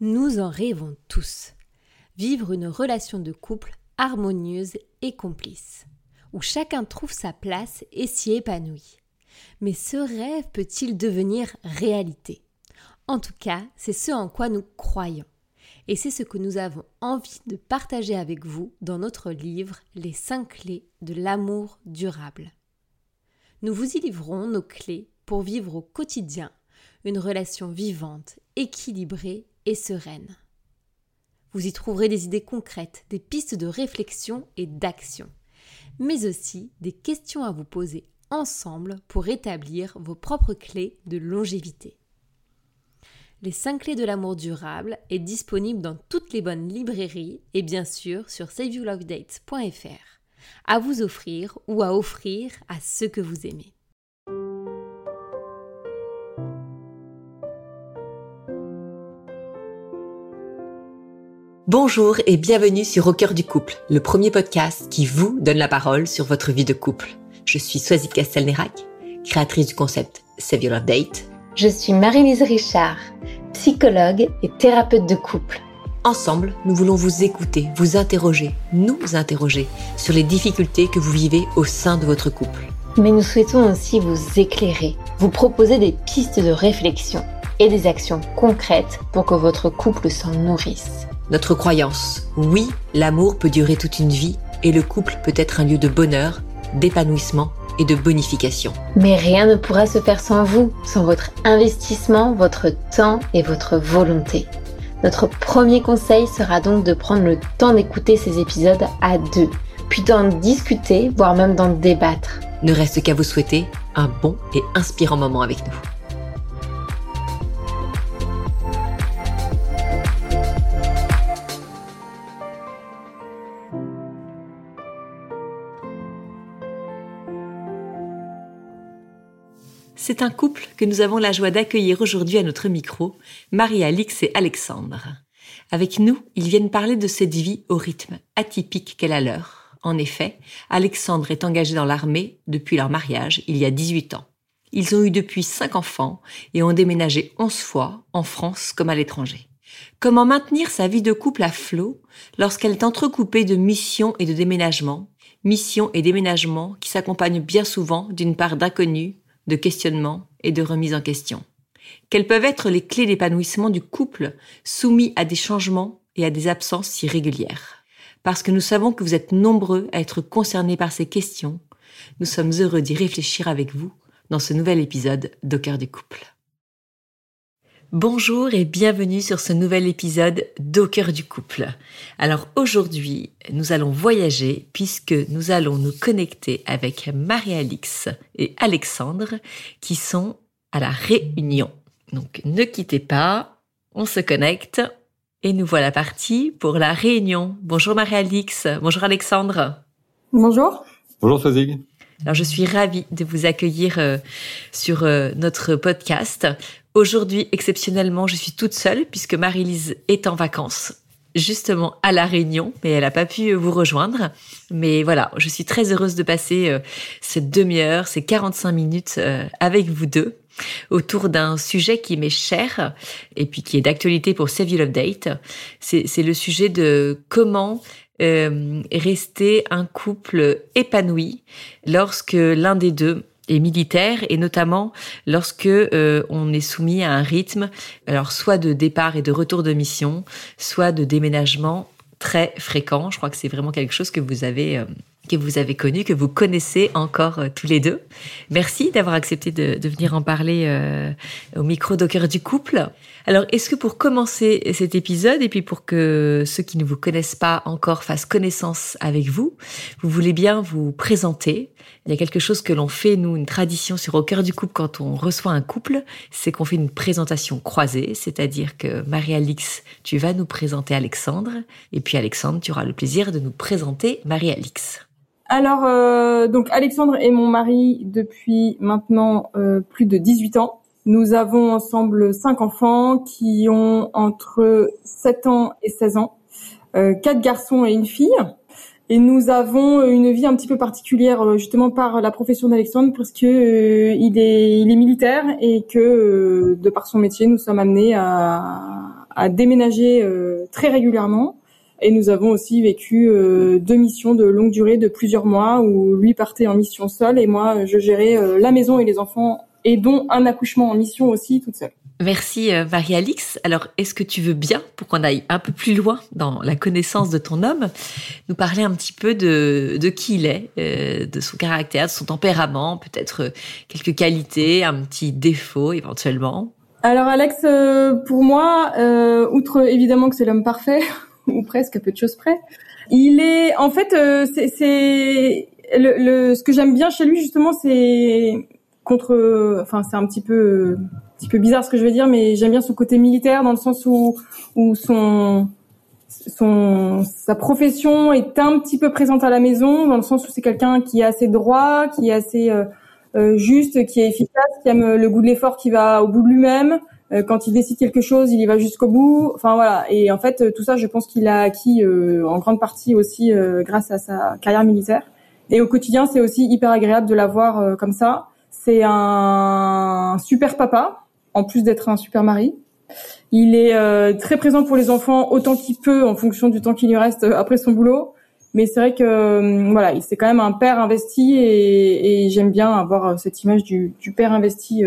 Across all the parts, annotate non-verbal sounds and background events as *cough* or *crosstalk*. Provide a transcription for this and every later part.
Nous en rêvons tous. Vivre une relation de couple harmonieuse et complice, où chacun trouve sa place et s'y épanouit. Mais ce rêve peut-il devenir réalité? En tout cas, c'est ce en quoi nous croyons. Et c'est ce que nous avons envie de partager avec vous dans notre livre Les 5 clés de l'amour durable. Nous vous y livrons nos clés pour vivre au quotidien une relation vivante, équilibrée et sereine. Vous y trouverez des idées concrètes, des pistes de réflexion et d'action, mais aussi des questions à vous poser ensemble pour établir vos propres clés de longévité. Les 5 clés de l'amour durable est disponible dans toutes les bonnes librairies et bien sûr sur saveyourlovedates.fr. À vous offrir ou à offrir à ceux que vous aimez. Bonjour et bienvenue sur Au cœur du couple, le premier podcast qui vous donne la parole sur votre vie de couple. Je suis Swazik Castelnerac, créatrice du concept Save Your Love Date. Je suis Marie-Lise Richard, psychologue et thérapeute de couple. Ensemble, nous voulons vous écouter, vous interroger, nous interroger sur les difficultés que vous vivez au sein de votre couple. Mais nous souhaitons aussi vous éclairer, vous proposer des pistes de réflexion et des actions concrètes pour que votre couple s'en nourrisse notre croyance. Oui, l'amour peut durer toute une vie et le couple peut être un lieu de bonheur, d'épanouissement et de bonification. Mais rien ne pourra se faire sans vous, sans votre investissement, votre temps et votre volonté. Notre premier conseil sera donc de prendre le temps d'écouter ces épisodes à deux, puis d'en discuter, voire même d'en débattre. Ne reste qu'à vous souhaiter un bon et inspirant moment avec nous. C'est un couple que nous avons la joie d'accueillir aujourd'hui à notre micro, Marie-Alix et Alexandre. Avec nous, ils viennent parler de cette vie au rythme atypique qu'elle a leur. En effet, Alexandre est engagé dans l'armée depuis leur mariage, il y a 18 ans. Ils ont eu depuis 5 enfants et ont déménagé 11 fois, en France comme à l'étranger. Comment maintenir sa vie de couple à flot lorsqu'elle est entrecoupée de missions et de déménagements, missions et déménagements qui s'accompagnent bien souvent d'une part d'inconnu, de questionnement et de remise en question. Quelles peuvent être les clés d'épanouissement du couple soumis à des changements et à des absences si régulières? Parce que nous savons que vous êtes nombreux à être concernés par ces questions, nous sommes heureux d'y réfléchir avec vous dans ce nouvel épisode d'Au cœur du couple. Bonjour et bienvenue sur ce nouvel épisode d'Au cœur du couple. Alors aujourd'hui, nous allons voyager puisque nous allons nous connecter avec Marie-Alix et Alexandre qui sont à la Réunion. Donc ne quittez pas, on se connecte et nous voilà partis pour la Réunion. Bonjour Marie-Alix, bonjour Alexandre. Bonjour. Bonjour Fazig. Alors je suis ravie de vous accueillir euh, sur euh, notre podcast. Aujourd'hui, exceptionnellement, je suis toute seule puisque Marie-Lise est en vacances justement à la Réunion, mais elle n'a pas pu vous rejoindre. Mais voilà, je suis très heureuse de passer euh, cette demi-heure, ces 45 minutes avec vous deux autour d'un sujet qui m'est cher et puis qui est d'actualité pour Save Your Love Date. C'est le sujet de comment euh, rester un couple épanoui lorsque l'un des deux est militaire et notamment lorsque euh, on est soumis à un rythme alors soit de départ et de retour de mission, soit de déménagement très fréquent. Je crois que c'est vraiment quelque chose que vous avez euh, que vous avez connu, que vous connaissez encore euh, tous les deux. Merci d'avoir accepté de, de, venir en parler euh, au micro d'Au du couple. Alors, est-ce que pour commencer cet épisode, et puis pour que ceux qui ne vous connaissent pas encore fassent connaissance avec vous, vous voulez bien vous présenter Il y a quelque chose que l'on fait, nous, une tradition sur Au cœur du couple quand on reçoit un couple, c'est qu'on fait une présentation croisée, c'est-à-dire que Marie-Alix, tu vas nous présenter Alexandre, et puis Alexandre, tu auras le plaisir de nous présenter Marie-Alix. Alors, euh, donc Alexandre est mon mari depuis maintenant euh, plus de 18 ans. Nous avons ensemble cinq enfants qui ont entre 7 ans et 16 ans, euh, quatre garçons et une fille. Et nous avons une vie un petit peu particulière euh, justement par la profession d'Alexandre parce que euh, il est il est militaire et que de par son métier nous sommes amenés à, à déménager très régulièrement. Et nous avons aussi vécu deux missions de longue durée de plusieurs mois où lui partait en mission seul et moi je gérais la maison et les enfants et dont un accouchement en mission aussi toute seule. Merci euh, Marie-Alix. Alors, est-ce que tu veux bien, pour qu'on aille un peu plus loin dans la connaissance de ton homme, nous parler un petit peu de, de qui il est, euh, de son caractère, de son tempérament, peut-être euh, quelques qualités, un petit défaut éventuellement? Alors Alex, pour moi, outre évidemment que c'est l'homme parfait, *laughs* ou presque à peu de choses près, il est, en fait, c'est le, le, ce que j'aime bien chez lui justement, c'est contre, enfin c'est un petit peu, petit peu bizarre ce que je vais dire, mais j'aime bien son côté militaire dans le sens où où son son sa profession est un petit peu présente à la maison dans le sens où c'est quelqu'un qui est assez droit, qui est assez euh, euh, juste, qui est efficace, qui aime le goût de l'effort, qui va au bout de lui-même. Euh, quand il décide quelque chose, il y va jusqu'au bout. Enfin voilà. Et en fait, tout ça, je pense qu'il a acquis en grande partie aussi grâce à sa carrière militaire. Et au quotidien, c'est aussi hyper agréable de l'avoir comme ça. C'est un super papa, en plus d'être un super mari. Il est euh, très présent pour les enfants autant qu'il peut en fonction du temps qu'il lui reste euh, après son boulot. Mais c'est vrai que euh, voilà, c'est quand même un père investi et, j'aime bien avoir cette image du, père investi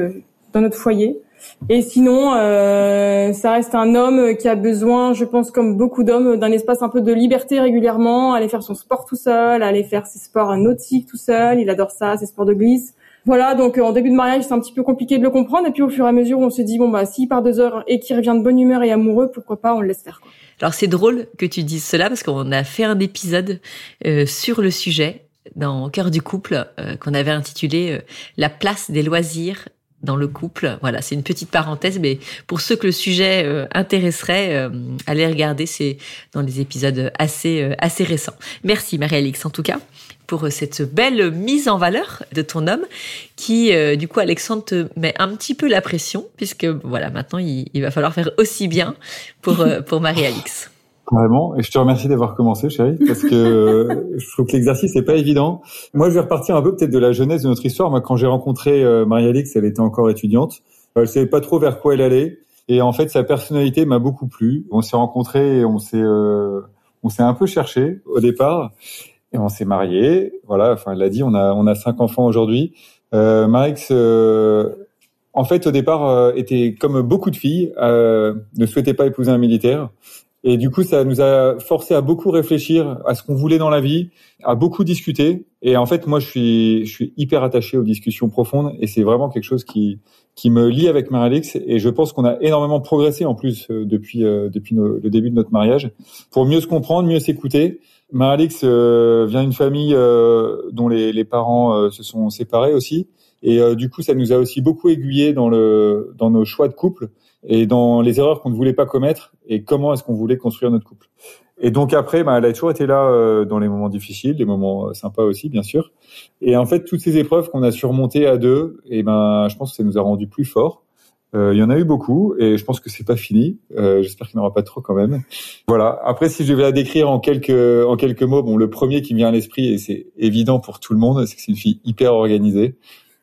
dans notre foyer. Et sinon, ça reste un homme qui a besoin, je pense, comme beaucoup d'hommes, d'un espace un peu de liberté régulièrement, aller faire son sport tout seul, aller faire ses sports nautiques tout seul. Il adore ça, ses sports de glisse. Voilà, donc euh, en début de mariage, c'est un petit peu compliqué de le comprendre. Et puis au fur et à mesure, on se dit, bon, bah, s'il part deux heures et qu'il revient de bonne humeur et amoureux, pourquoi pas, on le laisse faire. Quoi. Alors c'est drôle que tu dises cela parce qu'on a fait un épisode euh, sur le sujet dans Cœur du couple euh, qu'on avait intitulé La place des loisirs dans le couple. Voilà, c'est une petite parenthèse, mais pour ceux que le sujet intéresserait, allez regarder, c'est dans les épisodes assez assez récents. Merci Marie-Alix en tout cas pour euh, cette belle mise en valeur de ton homme qui, euh, du coup, Alexandre te met un petit peu la pression puisque, voilà, maintenant, il, va falloir faire aussi bien pour, euh, *laughs* pour Marie-Alix. Vraiment, et je te remercie d'avoir commencé, chérie, parce que *laughs* je trouve que l'exercice n'est pas évident. Moi, je vais repartir un peu peut-être de la jeunesse de notre histoire. Moi, quand j'ai rencontré Marie-Alix, elle était encore étudiante. Elle savait pas trop vers quoi elle allait, et en fait, sa personnalité m'a beaucoup plu. On s'est rencontrés, et on s'est on s'est un peu cherché au départ, et on s'est marié. Voilà, enfin, elle l'a dit, on a on a cinq enfants aujourd'hui. Euh, Marix, euh, en fait, au départ, euh, était comme beaucoup de filles, euh, ne souhaitait pas épouser un militaire. Et du coup, ça nous a forcé à beaucoup réfléchir à ce qu'on voulait dans la vie, à beaucoup discuter. Et en fait, moi, je suis, je suis hyper attaché aux discussions profondes, et c'est vraiment quelque chose qui qui me lie avec Marie-Alix. Et je pense qu'on a énormément progressé en plus euh, depuis depuis le début de notre mariage, pour mieux se comprendre, mieux s'écouter. Marie-Alix euh, vient d'une famille euh, dont les, les parents euh, se sont séparés aussi. Et du coup, ça nous a aussi beaucoup aiguillé dans le dans nos choix de couple et dans les erreurs qu'on ne voulait pas commettre et comment est-ce qu'on voulait construire notre couple. Et donc après, bah, elle a toujours été là dans les moments difficiles, les moments sympas aussi, bien sûr. Et en fait, toutes ces épreuves qu'on a surmontées à deux, et ben, je pense que ça nous a rendus plus forts. Euh, il y en a eu beaucoup et je pense que c'est pas fini. Euh, J'espère qu'il n'y en aura pas trop quand même. Voilà. Après, si je vais la décrire en quelques en quelques mots, bon, le premier qui me vient à l'esprit et c'est évident pour tout le monde, c'est que c'est une fille hyper organisée.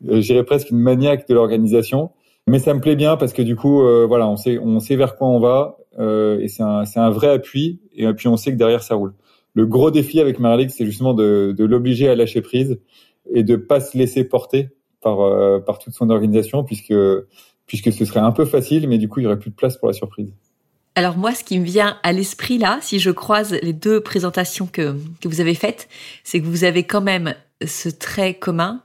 Euh, J'irais presque une maniaque de l'organisation, mais ça me plaît bien parce que du coup, voilà, on sait on sait vers quoi on va et c'est un c'est un vrai appui et puis on sait que derrière ça roule. Le gros défi avec Marlix, c'est justement de, de l'obliger à lâcher prise et de pas se laisser porter par par toute son organisation puisque puisque ce serait un peu facile, mais du coup, il y aurait plus de place pour la surprise. Alors moi, ce qui me vient à l'esprit là, si je croise les deux présentations que, que vous avez faites, c'est que vous avez quand même ce trait commun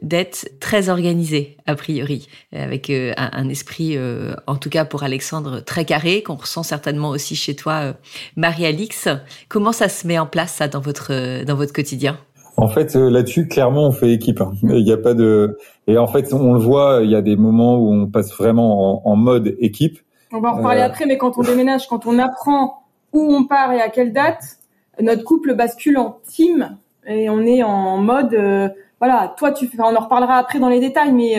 d'être très organisé, a priori, avec euh, un, esprit, euh, en tout cas pour Alexandre, très carré, qu'on ressent certainement aussi chez toi, euh, Marie-Alix. Comment ça se met en place, ça, dans votre, dans votre quotidien? En fait, euh, là-dessus, clairement, on fait équipe. Hein. Il n'y a pas de. Et en fait, on le voit. Il y a des moments où on passe vraiment en, mode équipe. On va en reparler euh, après, mais quand on déménage, quand on apprend où on part et à quelle date, notre couple bascule en team et on est en mode. Euh, voilà, toi, tu. on en reparlera après dans les détails, mais.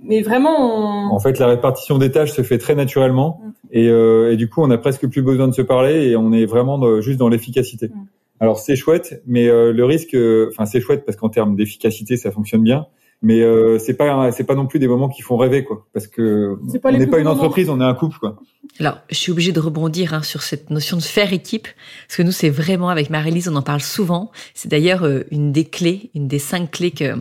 mais vraiment, en fait, la répartition des tâches se fait très naturellement, mm. et, et, du coup, on a presque plus besoin de se parler, et on est vraiment juste dans l'efficacité. Mm. Alors c'est chouette, mais euh, le risque, euh, enfin c'est chouette parce qu'en termes d'efficacité ça fonctionne bien, mais euh, c'est pas c'est pas non plus des moments qui font rêver quoi, parce que on n'est pas une entreprise, on est un couple quoi. Alors, je suis obligée de rebondir hein, sur cette notion de faire équipe, parce que nous, c'est vraiment, avec Marie-Lise, on en parle souvent. C'est d'ailleurs euh, une des clés, une des cinq clés que,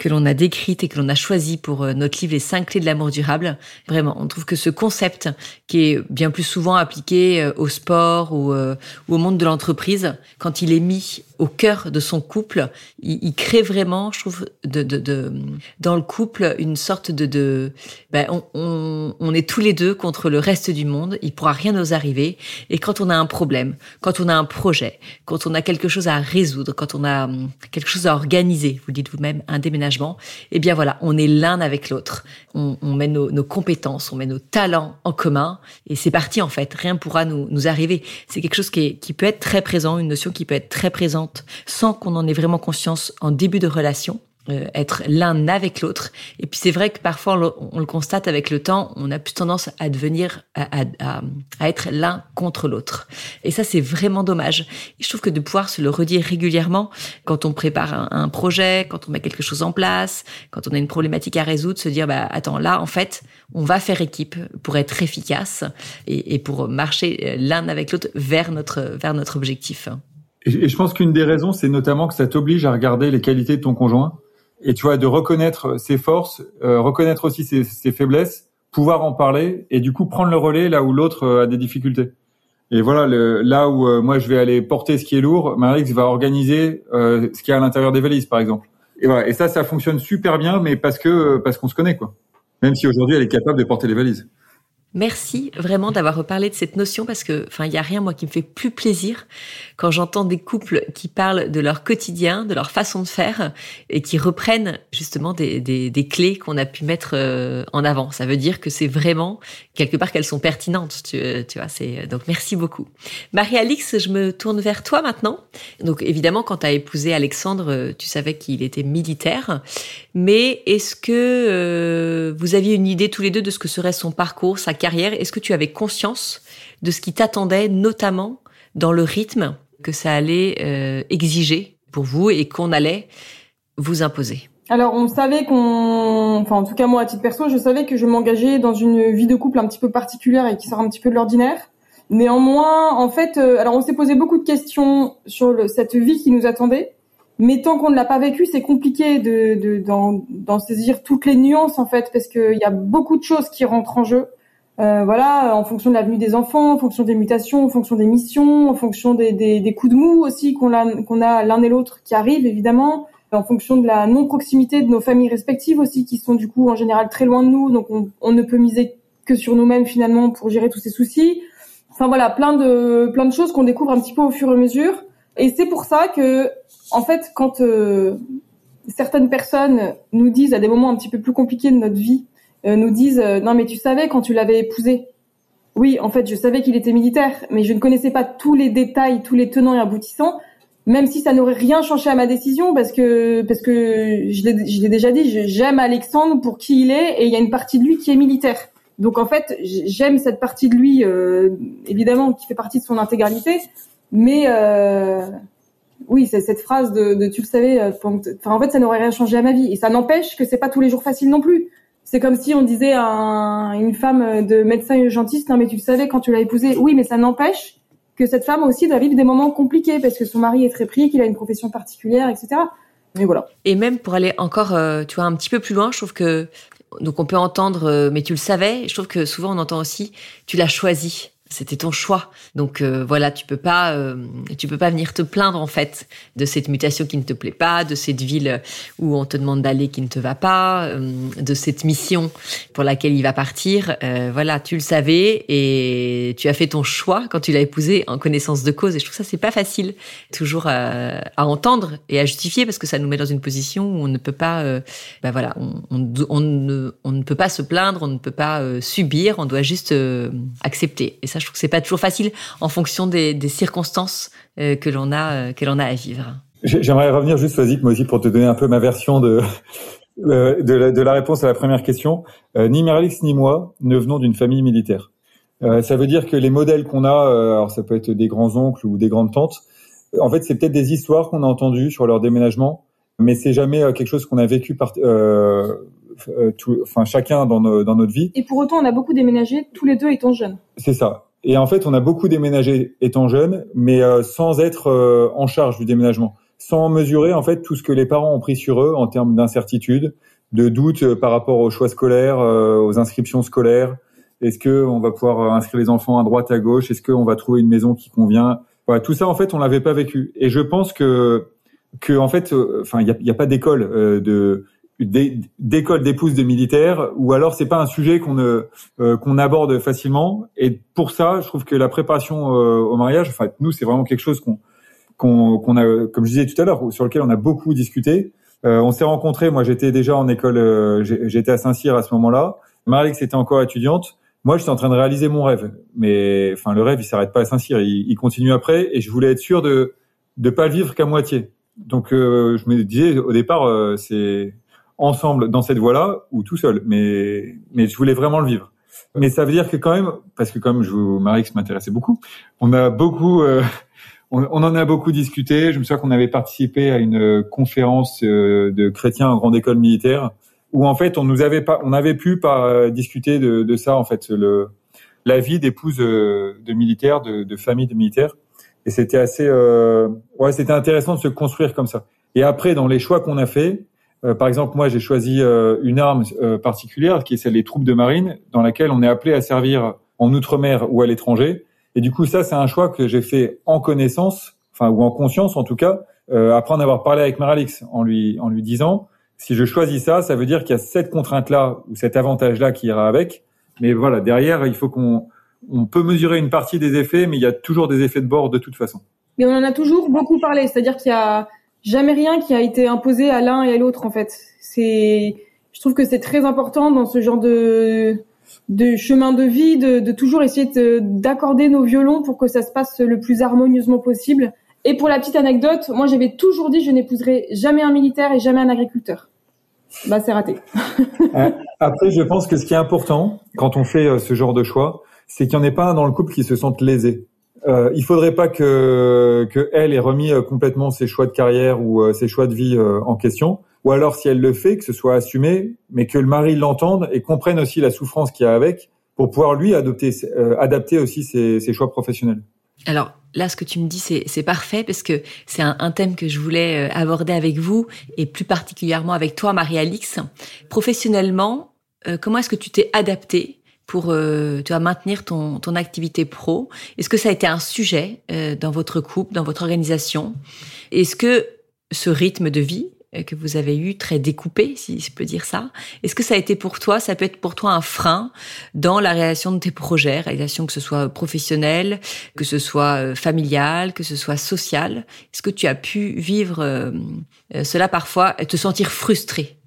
que l'on a décrites et que l'on a choisies pour euh, notre livre, Les cinq clés de l'amour durable. Vraiment, on trouve que ce concept, qui est bien plus souvent appliqué euh, au sport ou, ou au monde de l'entreprise, quand il est mis au cœur de son couple, il, il crée vraiment, je trouve, de, de, de, dans le couple, une sorte de... de ben, on, on, on est tous les deux contre le reste du monde, il pourra rien nous arriver. Et quand on a un problème, quand on a un projet, quand on a quelque chose à résoudre, quand on a hum, quelque chose à organiser, vous dites vous-même un déménagement, eh bien voilà, on est l'un avec l'autre. On, met nos, compétences, on met nos talents en commun, et c'est parti en fait. Rien pourra nous, arriver. C'est quelque chose qui peut être très présent, une notion qui peut être très présente, sans qu'on en ait vraiment conscience en début de relation. Euh, être l'un avec l'autre. Et puis c'est vrai que parfois on le, constate avec le temps, on a plus tendance à devenir, à, à, à être l'un contre l'autre. Et ça c'est vraiment dommage. Et je trouve que de pouvoir se le redire régulièrement quand on prépare un, projet, quand on met quelque chose en place, quand on a une problématique à résoudre, se dire bah attends là en fait on va faire équipe pour être efficace et, et pour marcher l'un avec l'autre vers notre vers notre objectif. Et je pense qu'une des raisons, c'est notamment que ça t'oblige à regarder les qualités de ton conjoint et tu vois de reconnaître ses forces, euh, reconnaître aussi ses, ses, faiblesses, pouvoir en parler et du coup prendre le relais là où l'autre euh, a des difficultés. Et voilà, le, là où euh, moi je vais aller porter ce qui est lourd, Marix va organiser euh, ce qui est à l'intérieur des valises, par exemple. Et voilà, et ça, ça fonctionne super bien, mais parce que parce qu'on se connaît, quoi. Même si aujourd'hui elle est capable de porter les valises. Merci vraiment d'avoir reparlé de cette notion parce que, enfin, il y a rien moi qui me fait plus plaisir quand j'entends des couples qui parlent de leur quotidien, de leur façon de faire et qui reprennent justement des, des, des clés qu'on a pu mettre euh, en avant. Ça veut dire que c'est vraiment quelque part qu'elles sont pertinentes. Tu, tu vois, c'est donc merci beaucoup. Marie-Alix, je me tourne vers toi maintenant. Donc évidemment, quand tu as épousé Alexandre, tu savais qu'il était militaire, mais est-ce que euh, vous aviez une idée tous les deux de ce que serait son parcours, carrière, est-ce que tu avais conscience de ce qui t'attendait, notamment dans le rythme que ça allait euh, exiger pour vous et qu'on allait vous imposer? Alors, on savait qu'on, enfin, en tout cas moi, à titre perso, je savais que je m'engageais dans une vie de couple un petit peu particulière et qui sort un petit peu de l'ordinaire. Néanmoins, en fait, euh, alors on s'est posé beaucoup de questions sur cette vie qui nous attendait, mais tant qu'on ne l'a pas vécu, c'est compliqué de d'en de, saisir toutes les nuances en fait, parce qu'il y a beaucoup de choses qui rentrent en jeu. Euh, voilà, en fonction de l'avenue des enfants, en fonction des mutations, en fonction des missions, en fonction des, des, des coups de mou aussi qu'on a, qu'on a l'un et l'autre qui arrivent évidemment, en fonction de la non-proximité de nos familles respectives aussi, qui sont du coup en général très loin de nous, donc on, on ne peut miser que sur nous-mêmes finalement pour gérer tous ces soucis. Enfin voilà, plein de plein de choses qu'on découvre un petit peu au fur et à mesure. Et c'est pour ça que, en fait, quand euh, certaines personnes nous disent à des moments un petit peu plus compliqués de notre vie, nous disent euh, non mais tu savais quand tu l'avais épousé. Oui, en fait, je savais qu'il était militaire, mais je ne connaissais pas tous les détails, tous les tenants et aboutissants, même si ça n'aurait rien changé à ma décision, parce que parce que je l'ai déjà dit, j'aime Alexandre pour qui il est, et il y a une partie de lui qui est militaire. Donc en fait, j'aime cette partie de lui, euh, évidemment, qui fait partie de son intégralité, mais euh, oui, c'est cette phrase de, de, tu le savais. Enfin, en fait, ça n'aurait rien changé à ma vie, et ça n'empêche que c'est pas tous les jours facile non plus. C'est comme si on disait à une femme de médecin urgentiste, non mais tu le savais quand tu l'as épousé. Oui, mais ça n'empêche que cette femme aussi doit vivre des moments compliqués parce que son mari est très pris, qu'il a une profession particulière, etc. Et voilà. Et même pour aller encore, euh, tu vois, un petit peu plus loin, je trouve que donc on peut entendre, euh, mais tu le savais. Je trouve que souvent on entend aussi, tu l'as choisi. C'était ton choix. Donc euh, voilà, tu peux pas, euh, tu peux pas venir te plaindre en fait de cette mutation qui ne te plaît pas, de cette ville où on te demande d'aller qui ne te va pas, euh, de cette mission pour laquelle il va partir. Euh, voilà, tu le savais et tu as fait ton choix quand tu l'as épousé en connaissance de cause. Et je trouve ça c'est pas facile toujours à, à, entendre et à justifier parce que ça nous met dans une position où on ne peut pas, ben voilà, on, on, on, ne, on, ne, peut pas se plaindre, on ne peut pas subir, on doit juste accepter. Et ça je trouve que c'est pas toujours facile en fonction des, des circonstances euh, que l'on a euh, que l'on a à vivre. J'aimerais revenir juste, vas-y, moi aussi, pour te donner un peu ma version de *laughs* euh, de, la, de la réponse à la première question. ni Miralix ni moi ne venons d'une famille militaire. ça veut dire que les modèles qu'on a, alors ça peut être des grands oncles ou des grandes tantes, en fait, c'est peut-être des histoires qu'on a entendues sur leur déménagement, mais c'est jamais quelque chose qu'on a vécu par, enfin chacun dans, dans notre vie. Et pour autant, on a beaucoup déménagé, tous les deux étant jeunes. C'est ça. Et en fait, on a beaucoup déménagé étant jeunes, mais sans être en charge du déménagement, sans mesurer en fait tout ce que les parents ont pris sur eux en termes d'incertitude, de doute par rapport aux choix scolaires, aux inscriptions scolaires. Est-ce que on va pouvoir inscrire les enfants à droite à gauche? Est-ce qu'on va trouver une maison qui convient? Voilà, Tout ça, en fait, on l'avait pas vécu. Et je pense que que en fait, euh, enfin, il n'y a, a, pas d'école euh, de d'école d'épouse de militaires ou alors c'est pas un sujet qu'on euh, qu'on aborde facilement. Et pour ça je trouve que la préparation au mariage enfin nous c'est vraiment quelque chose qu'on qu'on a comme je disais tout à l'heure sur lequel on a beaucoup discuté. On s'est rencontrés. Moi j'étais déjà en école j'étais à Saint-Cyr à ce moment-là. Marie était encore étudiante. Moi j'étais en train de réaliser mon rêve. Mais enfin le rêve il s'arrête pas à Saint-Cyr. Il, il continue après. Et je voulais être sûr de de pas le vivre qu'à moitié. Donc euh, je me disais au départ euh, c'est ensemble dans cette voie-là ou tout seul, mais mais je voulais vraiment le vivre. Mais ça veut dire que quand même, parce que comme je vous Marix m'intéressait beaucoup, on a beaucoup, euh, on, on, en a beaucoup discuté. Je me souviens qu'on avait participé à une conférence de chrétiens en grande école militaire, où en fait on nous avait pas, on avait pu pas discuter de, de ça en fait, le la vie d'épouse de militaires, de, de famille de militaires. Et c'était assez, euh, ouais, c'était intéressant de se construire comme ça. Et après, dans les choix qu'on a fait, euh, par exemple, moi, j'ai choisi euh, une arme euh, particulière qui est celle des troupes de marine, dans laquelle on est appelé à servir en outre-mer ou à l'étranger. Et du coup, ça, c'est un choix que j'ai fait en connaissance, enfin ou en conscience en tout cas, après en avoir parlé avec Maralix, en lui en lui disant, si je choisis ça, ça veut dire qu'il y a cette contrainte-là ou cet avantage-là qui ira avec. Mais voilà, derrière, il faut qu'on on peut mesurer une partie des effets, mais il y a toujours des effets de bord de toute façon. Mais on en a toujours beaucoup parlé, c'est-à-dire qu'il y a jamais rien qui a été imposé à l'un et à l'autre en fait. C'est, je trouve que c'est très important dans ce genre de de chemin de vie de, de toujours essayer d'accorder nos violons pour que ça se passe le plus harmonieusement possible. Et pour la petite anecdote, moi j'avais toujours dit je n'épouserai jamais un militaire et jamais un agriculteur. Bah c'est raté. *laughs* Euh, après, je pense que ce qui est important quand on fait euh, ce genre de choix, c'est qu'il n'y en ait pas un dans le couple qui se sente lésé. Euh, il faudrait pas que, que elle ait remis euh, complètement ses choix de carrière ou euh, ses choix de vie euh, en question, ou alors si elle le fait, que ce soit assumé, mais que le mari l'entende et comprenne aussi la souffrance qu'il y a avec, pour pouvoir lui adopter, adapter aussi ses, ses, choix professionnels. Alors là, ce que tu me dis, c'est parfait parce que c'est un, un, thème que je voulais aborder avec vous et plus particulièrement avec toi, Marie-Alix. Professionnellement, comment est-ce que tu t'es adaptée pour euh, tu maintenir ton, ton activité pro. Est-ce que ça a été un sujet euh, dans votre couple, dans votre organisation? Est-ce que ce rythme de vie euh, que vous avez eu très découpé, si je peux dire ça, est-ce que ça a été pour toi, ça peut être pour toi un frein dans la réalisation de tes projets, réalisation que ce soit professionnelle, que ce soit euh, familiale, que ce soit sociale? Est-ce que tu as pu vivre euh, cela parfois, te sentir frustré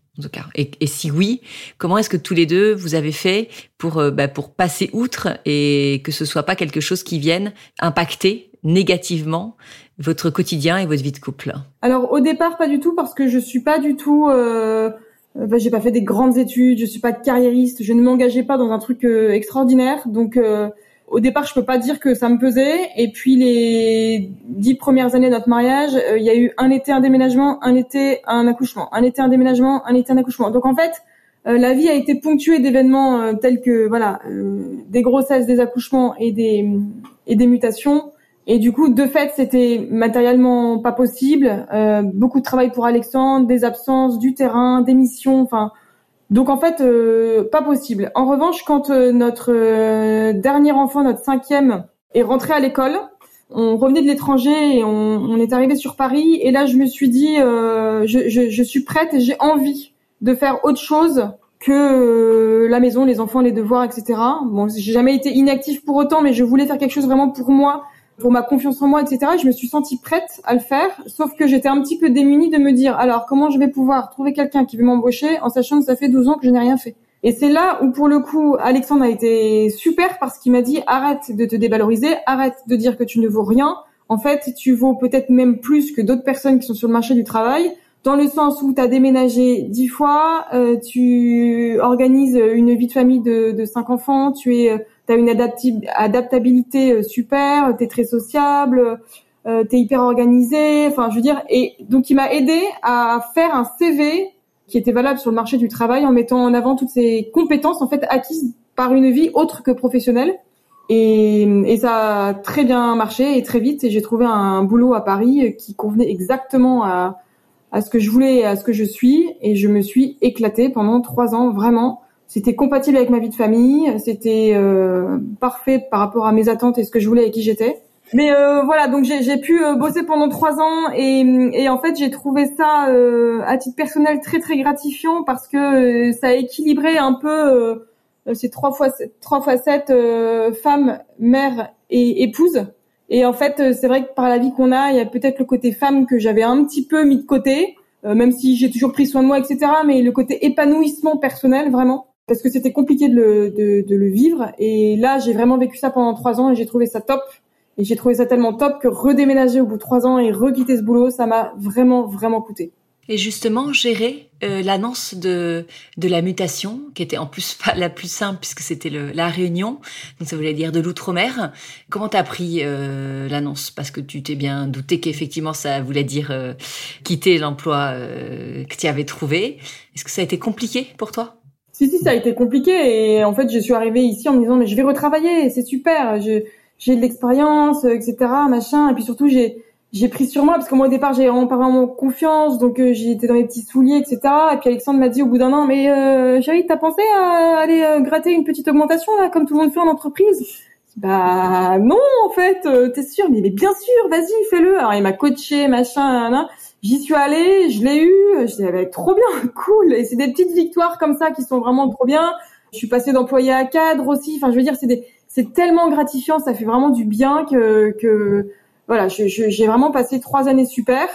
et si oui, comment est-ce que tous les deux vous avez fait pour euh, bah, pour passer outre et que ce soit pas quelque chose qui vienne impacter négativement votre quotidien et votre vie de couple? Alors au départ pas du tout parce que je suis pas du tout euh, bah, j'ai pas fait des grandes études, je suis pas carriériste, je ne m'engageais pas dans un truc euh, extraordinaire. Donc euh, au départ, je peux pas dire que ça me pesait. Et puis les dix premières années de notre mariage, euh, il y a eu un été un déménagement, un été un accouchement, un été un déménagement, un été un accouchement. Donc en fait, euh, la vie a été ponctuée d'événements euh, tels que voilà des grossesses, des accouchements et des et des mutations. Et du coup, de fait, c'était matériellement pas possible. beaucoup de travail pour Alexandre, des absences, du terrain, des missions. Enfin, donc en fait, euh, pas possible. En revanche, quand euh, notre euh, dernier enfant, notre cinquième, est rentré à l'école, on revenait de l'étranger et on, on, est arrivé sur Paris. Et là, je me suis dit, je, je, je, suis prête et j'ai envie de faire autre chose que la maison, les enfants, les devoirs, etc. Bon, j'ai jamais été inactive pour autant, mais je voulais faire quelque chose vraiment pour moi pour ma confiance en moi, etc. Je me suis sentie prête à le faire, sauf que j'étais un petit peu démunie de me dire, alors comment je vais pouvoir trouver quelqu'un qui veut m'embaucher en sachant que ça fait 12 ans que je n'ai rien fait? Et c'est là où, pour le coup, Alexandre a été super parce qu'il m'a dit, arrête de te dévaloriser, arrête de dire que tu ne vaux rien. En fait, tu vaux peut-être même plus que d'autres personnes qui sont sur le marché du travail dans le sens où tu as déménagé dix fois, euh, tu organises une vie de famille de, de cinq enfants, tu es tu as une adaptabilité euh, super, tu es très sociable, euh, tu es hyper organisé, enfin je veux dire et donc il m'a aidé à faire un CV qui était valable sur le marché du travail en mettant en avant toutes ces compétences en fait acquises par une vie autre que professionnelle. Et, et ça a très bien marché et très vite. Et j'ai trouvé un boulot à Paris qui convenait exactement à, à ce que je voulais et à ce que je suis. Et je me suis éclatée pendant trois ans, vraiment. C'était compatible avec ma vie de famille. C'était euh, parfait par rapport à mes attentes et ce que je voulais et qui j'étais. Mais euh, voilà, donc j'ai pu euh, bosser pendant trois ans et, et en fait j'ai trouvé ça euh, à titre personnel très très gratifiant parce que euh, ça a équilibré un peu ces trois fois trois fois sept femmes, mères et épouses. Et en fait c'est vrai que par la vie qu'on a, il y a peut-être le côté femme que j'avais un petit peu mis de côté, même si j'ai toujours pris soin de moi, etc. Mais le côté épanouissement personnel vraiment parce que c'était compliqué de le, de, de le vivre. Et là j'ai vraiment vécu ça pendant trois ans et j'ai trouvé ça top. Et j'ai trouvé ça tellement top que redéménager au bout de trois ans et requitter ce boulot, ça m'a vraiment, vraiment coûté. Et justement, gérer euh, l'annonce de, de la mutation, qui était en plus *laughs* pas la plus simple puisque c'était la réunion, donc ça voulait dire de l'outre-mer. Comment t'as pris euh, l'annonce? Parce que tu t'es bien douté qu'effectivement ça voulait dire euh, quitter l'emploi que tu avais trouvé. Est-ce que ça a été compliqué pour toi? Si, si, ça a été compliqué. Et en fait, je suis arrivée ici en me disant, mais je vais retravailler, c'est super. J'ai de l'expérience, euh, etc., machin. Et puis surtout, j'ai j'ai pris sur moi parce que moi au départ j'ai vraiment pas vraiment confiance, donc euh, été dans les petits souliers, etc. Et puis Alexandre m'a dit au bout d'un an, mais euh, chérie, t'as pensé à aller euh, gratter une petite augmentation là, comme tout le monde fait en entreprise? Bah non, en fait, t'es sûr? Mais, bien sûr, vas-y, fais-le. Alors il m'a coaché, machin, J'y suis allée, je l'ai eu, je disais, trop bien, *laughs* cool. Et c'est des petites victoires comme ça qui sont vraiment trop bien. Je suis passée d'employé à cadre aussi. Enfin, je veux dire, c'est des c'est tellement gratifiant, ça fait vraiment du bien que, que voilà, j'ai vraiment passé trois années super.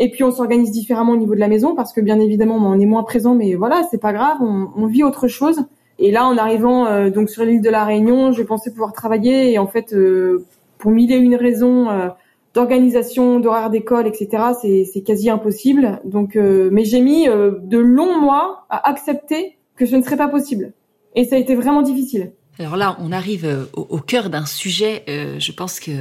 Et puis on s'organise différemment au niveau de la maison parce que bien évidemment on est moins présent, mais voilà, c'est pas grave, on, on, vit autre chose. Et là, en arrivant euh, donc sur l'île de la Réunion, je pensais pouvoir travailler et en fait, euh, pour mille et une raisons euh, d'organisation, d'horaire d'école, etc., c'est quasi impossible. Donc, mais j'ai mis de longs mois à accepter que ce ne serait pas possible. Et ça a été vraiment difficile. Alors là, on arrive euh, au, cœur d'un sujet, euh, je pense que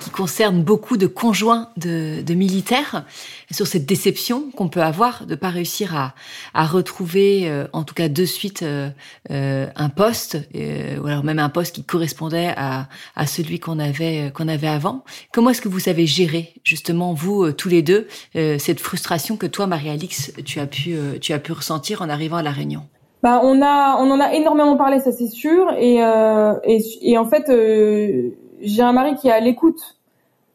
qui concerne beaucoup de conjoints de, de militaires sur cette déception qu'on peut avoir de pas réussir à, à retrouver, euh, en tout cas de suite, un poste ou alors même un poste qui correspondait à, à celui qu'on avait qu'on avait avant. Comment est-ce que vous avez géré justement vous tous les deux cette frustration que toi, Marie-Alix, tu tu as pu ressentir en arrivant à la Réunion? Bah, on a, on en a énormément parlé, ça c'est sûr. Et, euh, et, et, en fait, euh, j'ai un mari qui est à l'écoute.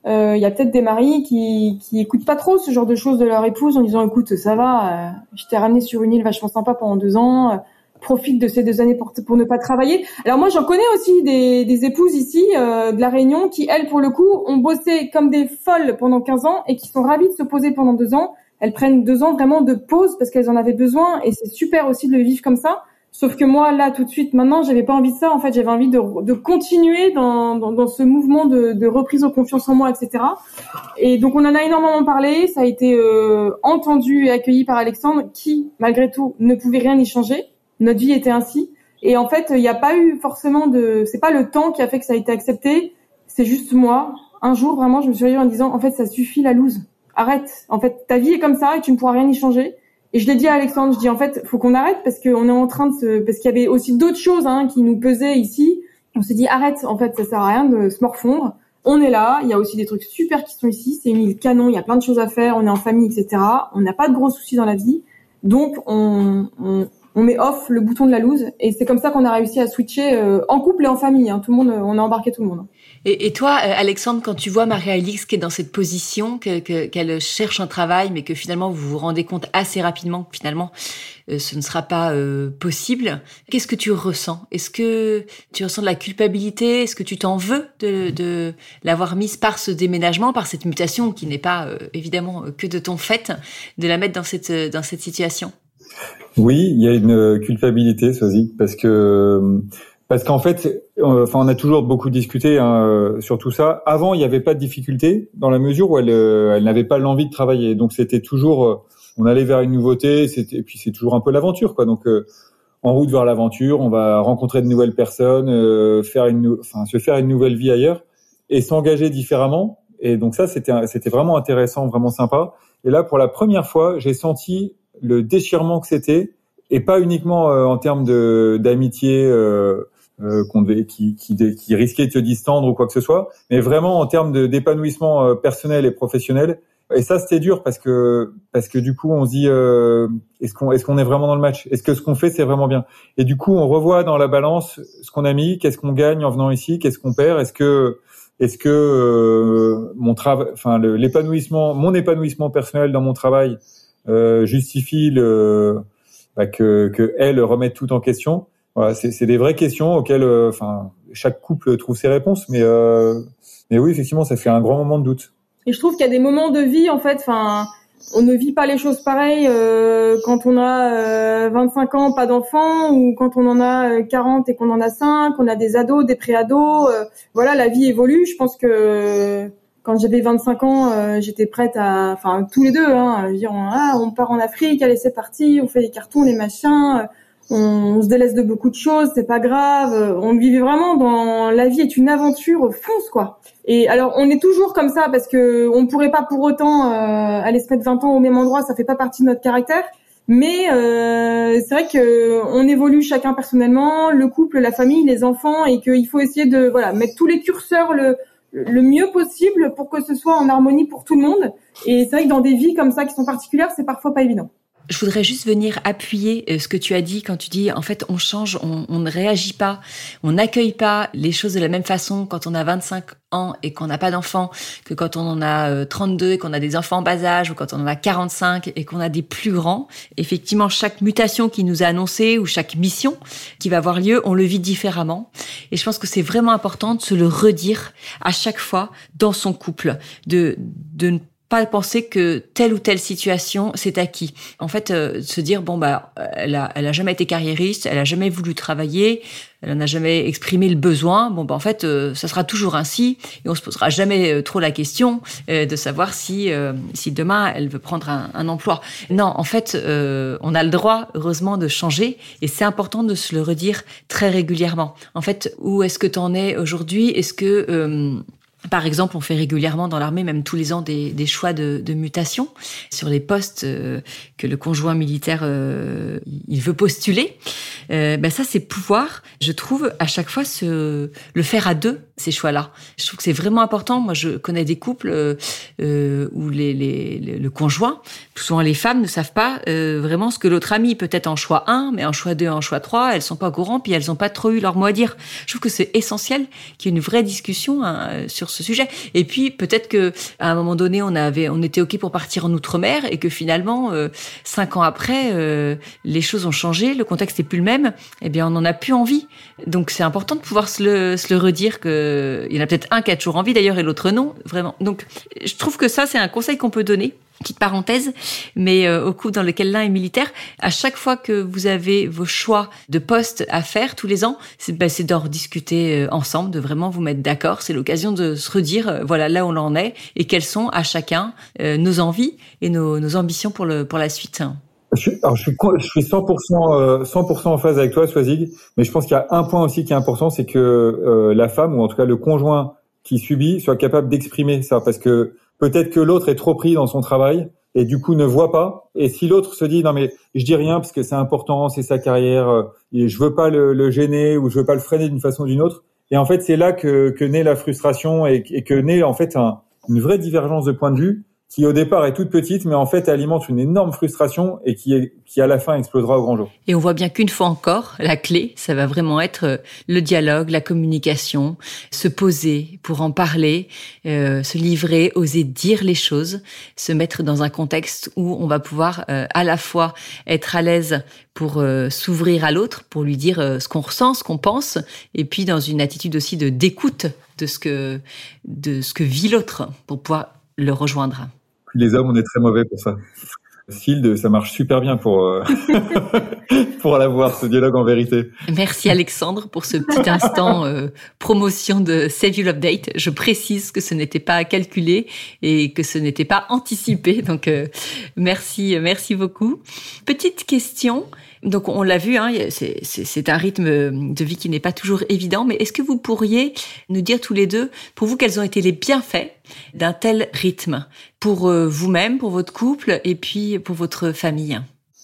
Euh, il y a peut-être des maris qui, qui écoutent pas trop ce genre de choses de leur épouse en disant, écoute, ça va, euh, je t'ai ramené sur une île vachement sympa pendant deux ans. Euh, profite de ces deux années pour, pour ne pas travailler. Alors moi, j'en connais aussi des, des épouses ici de la Réunion qui, elles, pour le coup, ont bossé comme des folles pendant 15 ans et qui sont ravies de se poser pendant deux ans elles prennent deux ans vraiment de pause parce qu'elles en avaient besoin et c'est super aussi de le vivre comme ça. Sauf que moi, là, tout de suite, maintenant, j'avais pas envie de ça. En fait, j'avais envie de, continuer dans, ce mouvement de, de reprise en confiance en moi, etc. Et donc, on en a énormément parlé. Ça a été euh, entendu et accueilli par Alexandre, qui, malgré tout, ne pouvait rien y changer. Notre vie était ainsi. Et en fait, il n'y a pas eu forcément de. C'est pas le temps qui a fait que ça a été accepté. C'est juste moi. Un jour, vraiment, je me suis réveillée en disant, en fait, ça suffit la loose arrête. En fait, ta vie est comme ça et tu ne pourras rien y changer. Et je l'ai dit à Alexandre, je dis en fait, faut qu'on arrête parce qu'on est en train de se, parce qu'il y avait aussi d'autres choses hein, qui nous pesaient ici. On s'est dit arrête, en fait, ça sert à rien de se morfondre. On est là, il y a aussi des trucs super qui sont ici. C'est une île canon, il y a plein de choses à faire. On est en famille, etc. On n'a pas de gros soucis dans la vie, donc on, met off le bouton de la loose. Et c'est comme ça qu'on a réussi à switcher euh, en couple et en famille. Hein. Tout le monde, on a embarqué tout le monde. Et, et, toi, euh, Alexandre, quand tu vois Marie-Alix qui est dans cette position, qu'elle que, cherche un travail, mais que finalement vous vous rendez compte assez rapidement que finalement euh, ce ne sera pas euh, possible, qu'est-ce que tu ressens? Est-ce que tu ressens de la culpabilité? Est-ce que tu t'en veux de, de l'avoir mise par ce déménagement, par cette mutation qui n'est pas évidemment que de ton fait, de la mettre dans cette dans cette situation? Oui, il y a une culpabilité, Sozy, parce que parce qu'en fait, euh, enfin, on a toujours beaucoup discuté hein, euh, sur tout ça. Avant, il n'y avait pas de difficulté dans la mesure où elle, euh, elle n'avait pas l'envie de travailler. Donc c'était toujours, on allait vers une nouveauté. Et puis c'est toujours un peu l'aventure, quoi. Donc en route vers l'aventure, on va rencontrer de nouvelles personnes, faire une, enfin, se faire une nouvelle vie ailleurs et s'engager différemment. Et donc ça, c'était, c'était vraiment intéressant, vraiment sympa. Et là, pour la première fois, j'ai senti le déchirement que c'était, et pas uniquement en termes d'amitié qu'on qui, qui, qui risquait de se distendre ou quoi que ce soit, mais vraiment en termes d'épanouissement personnel et professionnel et ça, c'était dur parce que parce que du coup, on se dit euh, est-ce qu'on est-ce qu'on est vraiment dans le match? Est-ce que ce qu'on fait, c'est vraiment bien? Et du coup, on revoit dans la balance ce qu'on a mis, qu'est-ce qu'on gagne en venant ici, qu'est-ce qu'on perd? Est-ce que est-ce que euh, mon travail, enfin l'épanouissement, mon épanouissement personnel dans mon travail euh, justifie le bah, que que elle remette tout en question? Voilà, c'est des vraies questions auxquelles, euh, enfin, chaque couple trouve ses réponses, mais euh, mais oui, effectivement, ça fait un grand moment de doute. Et je trouve qu'il y a des moments de vie, en fait, enfin, on ne vit pas les choses pareilles euh, quand on a euh, 25 ans, pas d'enfants, ou quand on en a 40 euh, et qu'on en a 5, on a des ados, des pré-ados. Euh, voilà, la vie évolue. Je pense que quand j'avais 25 ans, j'étais prête à, enfin, tous les deux, hein, à dire, ah, on part en Afrique, allez, c'est parti, on fait les cartons, les machins on, se délaisse de beaucoup de choses, c'est pas grave. On vivait vraiment dans la vie est une aventure, fonce quoi. Et alors on est toujours comme ça parce que on pourrait pas pour autant euh, aller se mettre 20 ans au même endroit, ça fait pas partie de notre caractère. Mais euh, c'est vrai que on évolue chacun personnellement, le couple, la famille, les enfants, et qu'il faut essayer de voilà mettre tous les curseurs le le mieux possible pour que ce soit en harmonie pour tout le monde. Et c'est vrai que dans des vies comme ça qui sont particulières, c'est parfois pas évident. Je voudrais juste venir appuyer euh, ce que tu as dit quand tu dis en fait on change, on, ne réagit pas, on n'accueille pas les choses de la même façon quand on a 25 ans et qu'on n'a pas d'enfants que quand on en a 32 euh, et qu'on a des enfants en bas âge ou quand on en a 45 et qu'on a des plus grands. Effectivement, chaque mutation qui nous a annoncée ou chaque mission qui va avoir lieu, on le vit différemment. Et je pense que c'est vraiment important de se le redire à chaque fois dans son couple, de, de ne pas penser que telle ou telle situation c'est acquis. En fait, euh, se dire bon bah elle a elle a jamais été carriériste, elle a jamais voulu travailler, elle n'a jamais exprimé le besoin. Bon bah en fait euh, ça sera toujours ainsi et on se posera jamais euh, trop la question de savoir si si demain elle veut prendre un, un emploi. Non, en fait on a le droit heureusement de changer et c'est important de se le redire très régulièrement. En fait, où est-ce que tu en es aujourd'hui? Est-ce que par exemple, on fait régulièrement dans l'armée, même tous les ans, des, des choix de, de, mutation sur les postes euh, que le conjoint militaire euh, il veut postuler. Euh, ben ça, c'est pouvoir, je trouve, à chaque fois se le faire à deux ces choix-là. Je trouve que c'est vraiment important. Moi, je connais des couples euh, où les, les, le conjoint, souvent les femmes, ne savent pas vraiment ce que l'autre a mis. Peut-être en choix 1, mais en choix 2, en choix 3, elles sont pas au courant, puis elles n'ont pas trop eu leur mot à dire. Je trouve que c'est essentiel qu'il y ait une vraie discussion hein, sur ce sujet. Et puis peut-être que à un moment donné, on avait, on était ok pour partir en outre-mer et que finalement, euh, cinq ans après, euh, les choses ont changé, le contexte est plus le même. Eh bien, on n'en a plus envie. Donc c'est important de pouvoir se le, se le redire que il y en a peut-être un qui a toujours envie d'ailleurs et l'autre non, vraiment. Donc je trouve que ça c'est un conseil qu'on peut donner petite parenthèse, mais euh, au coup dans lequel l'un est militaire, à chaque fois que vous avez vos choix de poste à faire tous les ans, c'est bah, d'en discuter euh, ensemble, de vraiment vous mettre d'accord. C'est l'occasion de se redire, euh, voilà, là où on en est et quelles sont à chacun nos envies et nos, nos, ambitions pour, le, pour la suite. Je suis, alors je suis, je suis 100%, 100% en phase avec toi, Swazig, mais je pense qu'il y a un point aussi qui est important, c'est que la femme, ou en tout cas le conjoint qui subit, soit capable d'exprimer ça, parce que Peut-être que l'autre est trop pris dans son travail et du coup ne voit pas. Et si l'autre se dit non mais je dis rien parce que c'est important, c'est sa carrière, euh, et je veux pas le, gêner ou je veux pas le freiner d'une façon ou d'une autre. Et en fait c'est là que, que naît la frustration et, que naît en fait un, une vraie divergence de point de vue qui au départ est toute petite, mais en fait alimente une énorme frustration et qui, est, qui à la fin explosera au grand jour. Et on voit bien qu'une fois encore, la clé, ça va vraiment être euh, le dialogue, la communication, se poser pour en parler, euh, se livrer, oser dire les choses, se mettre dans un contexte où on va pouvoir euh, à la fois être à l'aise pour euh, s'ouvrir à l'autre, pour lui dire ce qu'on ressent, ce qu'on pense, et puis dans une attitude aussi de d'écoute de ce que de ce que vit l'autre, pour pouvoir le rejoindre les hommes, on est très mauvais pour ça. Field, ça marche super bien pour euh, *laughs* pour l'avoir ce dialogue en vérité. Merci Alexandre pour ce petit instant euh, promotion de Save You Update. Je précise que ce n'était pas calculé et que ce n'était pas anticipé. Donc euh, merci merci beaucoup. Petite question. Donc on l'a vu, hein, c'est un rythme de vie qui n'est pas toujours évident, mais est-ce que vous pourriez nous dire tous les deux, pour vous, quels ont été les bienfaits d'un tel rythme? Pour euh, vous-même, pour votre couple et puis pour votre famille?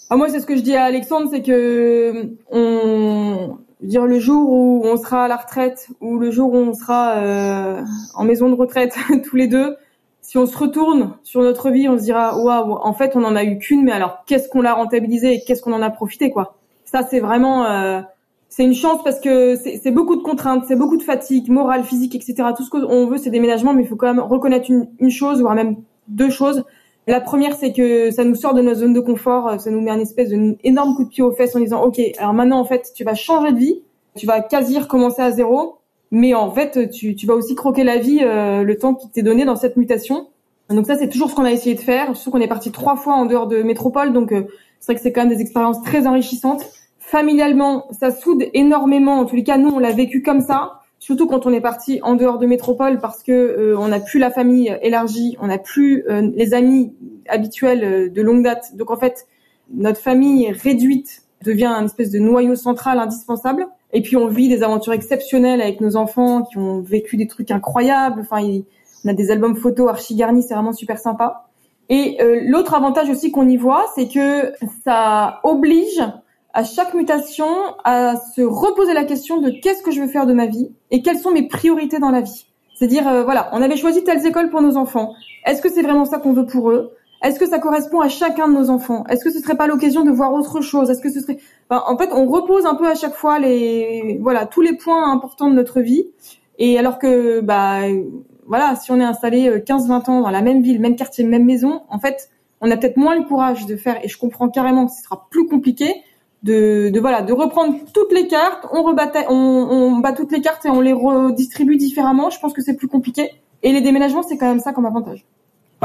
Ah, moi, c'est ce que je dis à Alexandre, c'est que on, dire le jour où on sera à la retraite ou le jour où on sera euh, en maison de retraite *laughs* tous les deux, si on se retourne sur notre vie, on se dira waouh, en fait, on en a eu qu'une, mais alors qu'est-ce qu'on l'a rentabilisé et qu'est-ce qu'on en a profité quoi? Ça, c'est vraiment euh, c'est une chance parce que c'est beaucoup de contraintes, c'est beaucoup de fatigue morale, physique, etc. Tout ce qu'on veut, c'est déménagement, mais il faut quand même reconnaître une, chose, voire même deux choses. La première, c'est que ça nous sort de notre zone de confort, ça nous met un espèce de énorme coup de pied aux fesses en disant, OK, alors maintenant, en fait, tu vas changer de vie, tu vas quasi recommencer à zéro, mais en fait, tu, tu vas aussi croquer la vie euh, le temps qui t'est donné dans cette mutation. Donc ça, c'est toujours ce qu'on a essayé de faire. Surtout qu'on est parti trois fois en dehors de métropole, donc euh, c'est vrai que c'est quand même des expériences très enrichissantes. Familialement, ça soude énormément. En tous les cas, nous, on l'a vécu comme ça surtout quand on est parti en dehors de métropole parce que euh, on n'a plus la famille élargie, on n'a plus euh, les amis habituels euh, de longue date. Donc en fait, notre famille réduite devient un espèce de noyau central indispensable. Et puis on vit des aventures exceptionnelles avec nos enfants qui ont vécu des trucs incroyables. Enfin, on a des albums photos archi garnis, c'est vraiment super sympa. Et l'autre avantage aussi qu'on y voit, c'est que ça oblige à chaque mutation à se reposer la question de qu'est-ce que je veux faire de ma vie et quelles sont mes priorités dans la vie. C'est-à-dire, euh, voilà, on avait choisi telles écoles pour nos enfants. Est-ce que c'est vraiment ça qu'on veut pour eux? Est-ce que ça correspond à chacun de nos enfants? Est-ce que ce serait pas l'occasion de voir autre chose? Est-ce que ce serait, en fait, on repose un peu à chaque fois les, voilà, tous les points importants de notre vie. Et alors que, bah, voilà, si on est installé 15-20 euh, ans dans la même ville, même quartier, même maison, en fait, on a peut-être moins le courage de faire. Et je comprends carrément que ce sera plus compliqué de, voilà, de reprendre toutes les cartes, on rebat, on, bat toutes les cartes et on les redistribue différemment. Je pense que c'est plus compliqué. Et les déménagements, c'est quand même ça comme avantage.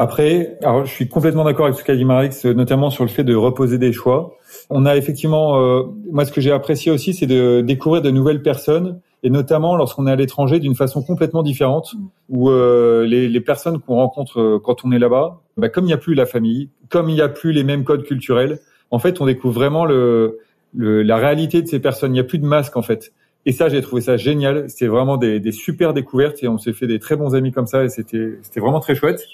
Après, alors je suis complètement d'accord avec ce qu'a dit Marix, notamment sur le fait de reposer des choix. On a effectivement, euh, moi ce que j'ai apprécié aussi, c'est de découvrir de nouvelles personnes, et notamment lorsqu'on est à l'étranger d'une façon complètement différente, mm. où euh, les, personnes qu'on rencontre euh, quand on est là-bas, bah, comme il n'y a plus la famille, comme il n'y a plus les mêmes codes culturels, en fait on découvre vraiment le, le, la réalité de ces personnes. Il n'y a plus de masque en fait. Et ça, j'ai trouvé ça génial. C'était vraiment des, des, super découvertes et on s'est fait des très bons amis comme ça et c'était c'était vraiment très chouette.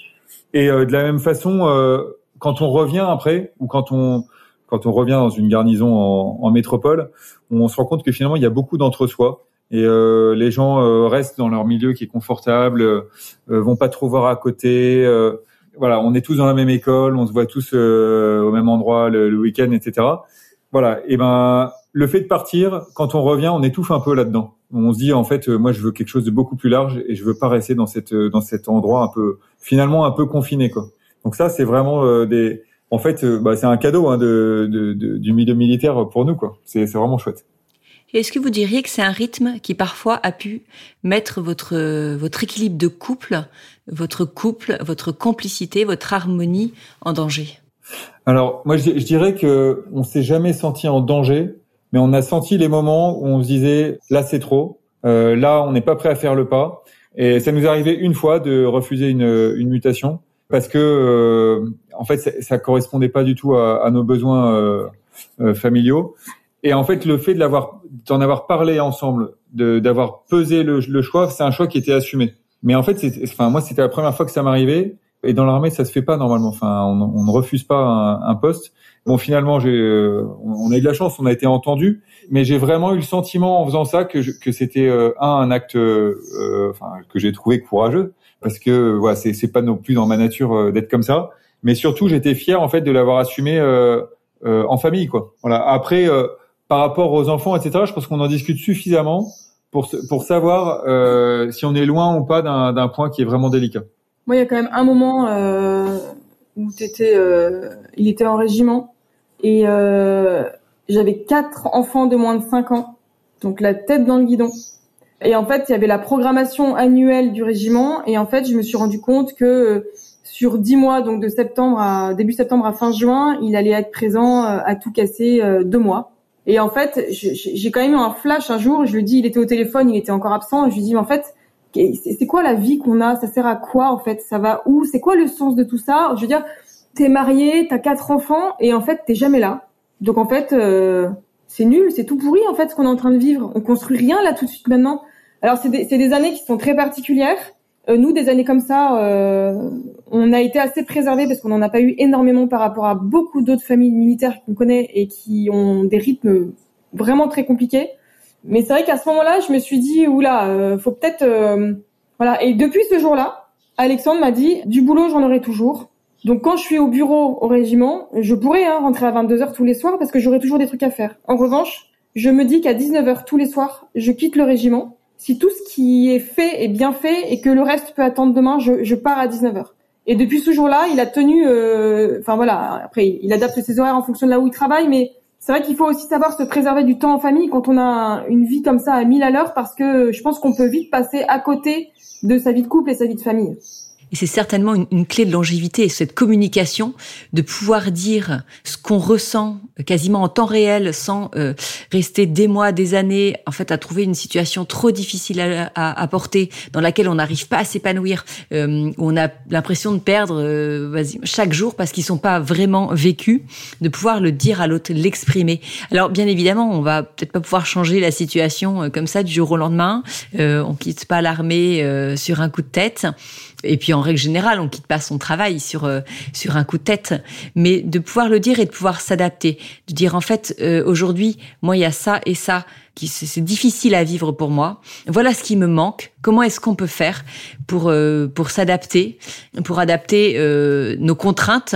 Et euh, de la même façon, euh, quand on revient après ou quand on quand on revient dans une garnison en, en métropole, on se rend compte que finalement il y a beaucoup d'entre-soi et euh, les gens euh, restent dans leur milieu qui est confortable, euh, vont pas trop voir à côté. voilà, on est tous dans la même école, on se voit tous au même endroit le, le week-end, etc voilà, et ben le fait de partir, quand on revient, on étouffe un peu là-dedans. On se dit en fait, euh, moi je veux quelque chose de beaucoup plus large et je veux pas rester dans cette euh, dans cet endroit un peu finalement un peu confiné quoi. Donc ça c'est vraiment euh, des en fait bah, c'est un cadeau hein, de, de, de, du milieu militaire pour nous quoi. C'est c'est vraiment chouette. Est-ce que vous diriez que c'est un rythme qui parfois a pu mettre votre votre équilibre de couple, votre couple, votre complicité, votre harmonie en danger? Alors, moi, je, dirais que on s'est jamais senti en danger, mais on a senti les moments où on se disait là c'est trop, euh, là on n'est pas prêt à faire le pas. Et ça nous est arrivé une fois de refuser une, une mutation parce que euh, en fait ça, ça, correspondait pas du tout à, à nos besoins euh, euh familiaux. Et en fait, le fait de l'avoir, d'en avoir parlé ensemble, d'avoir pesé le, le choix, c'est un choix qui était assumé. Mais en fait, enfin moi, c'était la première fois que ça m'arrivait et dans l'armée, ça se fait pas normalement. Enfin, on, on ne refuse pas un, un poste. Bon, finalement, j'ai, euh, on a eu de la chance, on a été entendu, mais j'ai vraiment eu le sentiment en faisant ça que, que c'était euh, un, un acte, euh, enfin, que j'ai trouvé courageux, parce que voilà, c'est, c'est pas non plus dans ma nature d'être comme ça. Mais surtout, j'étais fier en fait de l'avoir assumé en famille, quoi. Voilà. Après, par rapport aux enfants, etc., je pense qu'on en discute suffisamment pour pour savoir si on est loin ou pas d'un, d'un point qui est vraiment délicat. Moi, il y a quand même un moment euh, où t'étais, euh, il était en régiment et euh, j'avais quatre enfants de moins de 5 ans, donc la tête dans le guidon. Et en fait, il y avait la programmation annuelle du régiment et en fait, je me suis rendu compte que euh, sur dix mois, donc de septembre à début septembre à fin juin, il allait être présent euh, à tout casser deux mois. Et en fait, j'ai quand même eu un flash un jour. Je lui dis, il était au téléphone, il était encore absent. Je lui dis, en fait, c'est quoi la vie qu'on a? Ça sert à quoi en fait? Ça va où? C'est quoi le sens de tout ça? Je veux dire, t'es marié, t'as quatre enfants et en fait t'es jamais là. Donc en fait, euh, c'est nul, c'est tout pourri en fait ce qu'on est en train de vivre. On construit rien là tout de suite maintenant. Alors c'est des, des, années qui sont très particulières. nous, des années comme ça, on a été assez préservés parce qu'on n'en a pas eu énormément par rapport à beaucoup d'autres familles militaires qu'on connaît et qui ont des rythmes vraiment très compliqués. Mais c'est vrai qu'à ce moment-là, je me suis dit, oula, euh, faut peut-être, euh, voilà. Et depuis ce jour-là, Alexandre m'a dit, du boulot, j'en aurai toujours. Donc quand je suis au bureau au régiment, je pourrais hein, rentrer à 22 h tous les soirs parce que j'aurai toujours des trucs à faire. En revanche, je me dis qu'à 19 h tous les soirs, je quitte le régiment. Si tout ce qui est fait est bien fait et que le reste peut attendre demain, je, je pars à 19 h Et depuis ce jour-là, il a tenu, euh, enfin voilà, après il adapte ses horaires en fonction de là où il travaille, mais c'est vrai qu'il faut aussi savoir se préserver du temps en famille quand on a une vie comme ça à mille à l'heure parce que je pense qu'on peut vite passer à côté de sa vie de couple et sa vie de famille. Et c'est certainement une, clé de longévité, cette communication, de pouvoir dire ce qu'on ressent quasiment en temps réel, sans euh, rester des mois, des années, en fait, à trouver une situation trop difficile à, à, porter, dans laquelle on n'arrive pas à s'épanouir, euh, où on a l'impression de perdre euh, chaque jour parce qu'ils sont pas vraiment vécus, de pouvoir le dire à l'autre, l'exprimer. Alors, bien évidemment, on va peut-être pas pouvoir changer la situation euh, comme ça du jour au lendemain. on quitte pas l'armée sur un coup de tête. Et puis en règle générale, on quitte pas son travail sur euh, sur un coup de tête, mais de pouvoir le dire et de pouvoir s'adapter, de dire en fait euh, aujourd'hui, moi il y a ça et ça qui c'est difficile à vivre pour moi. Voilà ce qui me manque. Comment est-ce qu'on peut faire pour euh, pour s'adapter, pour adapter nos contraintes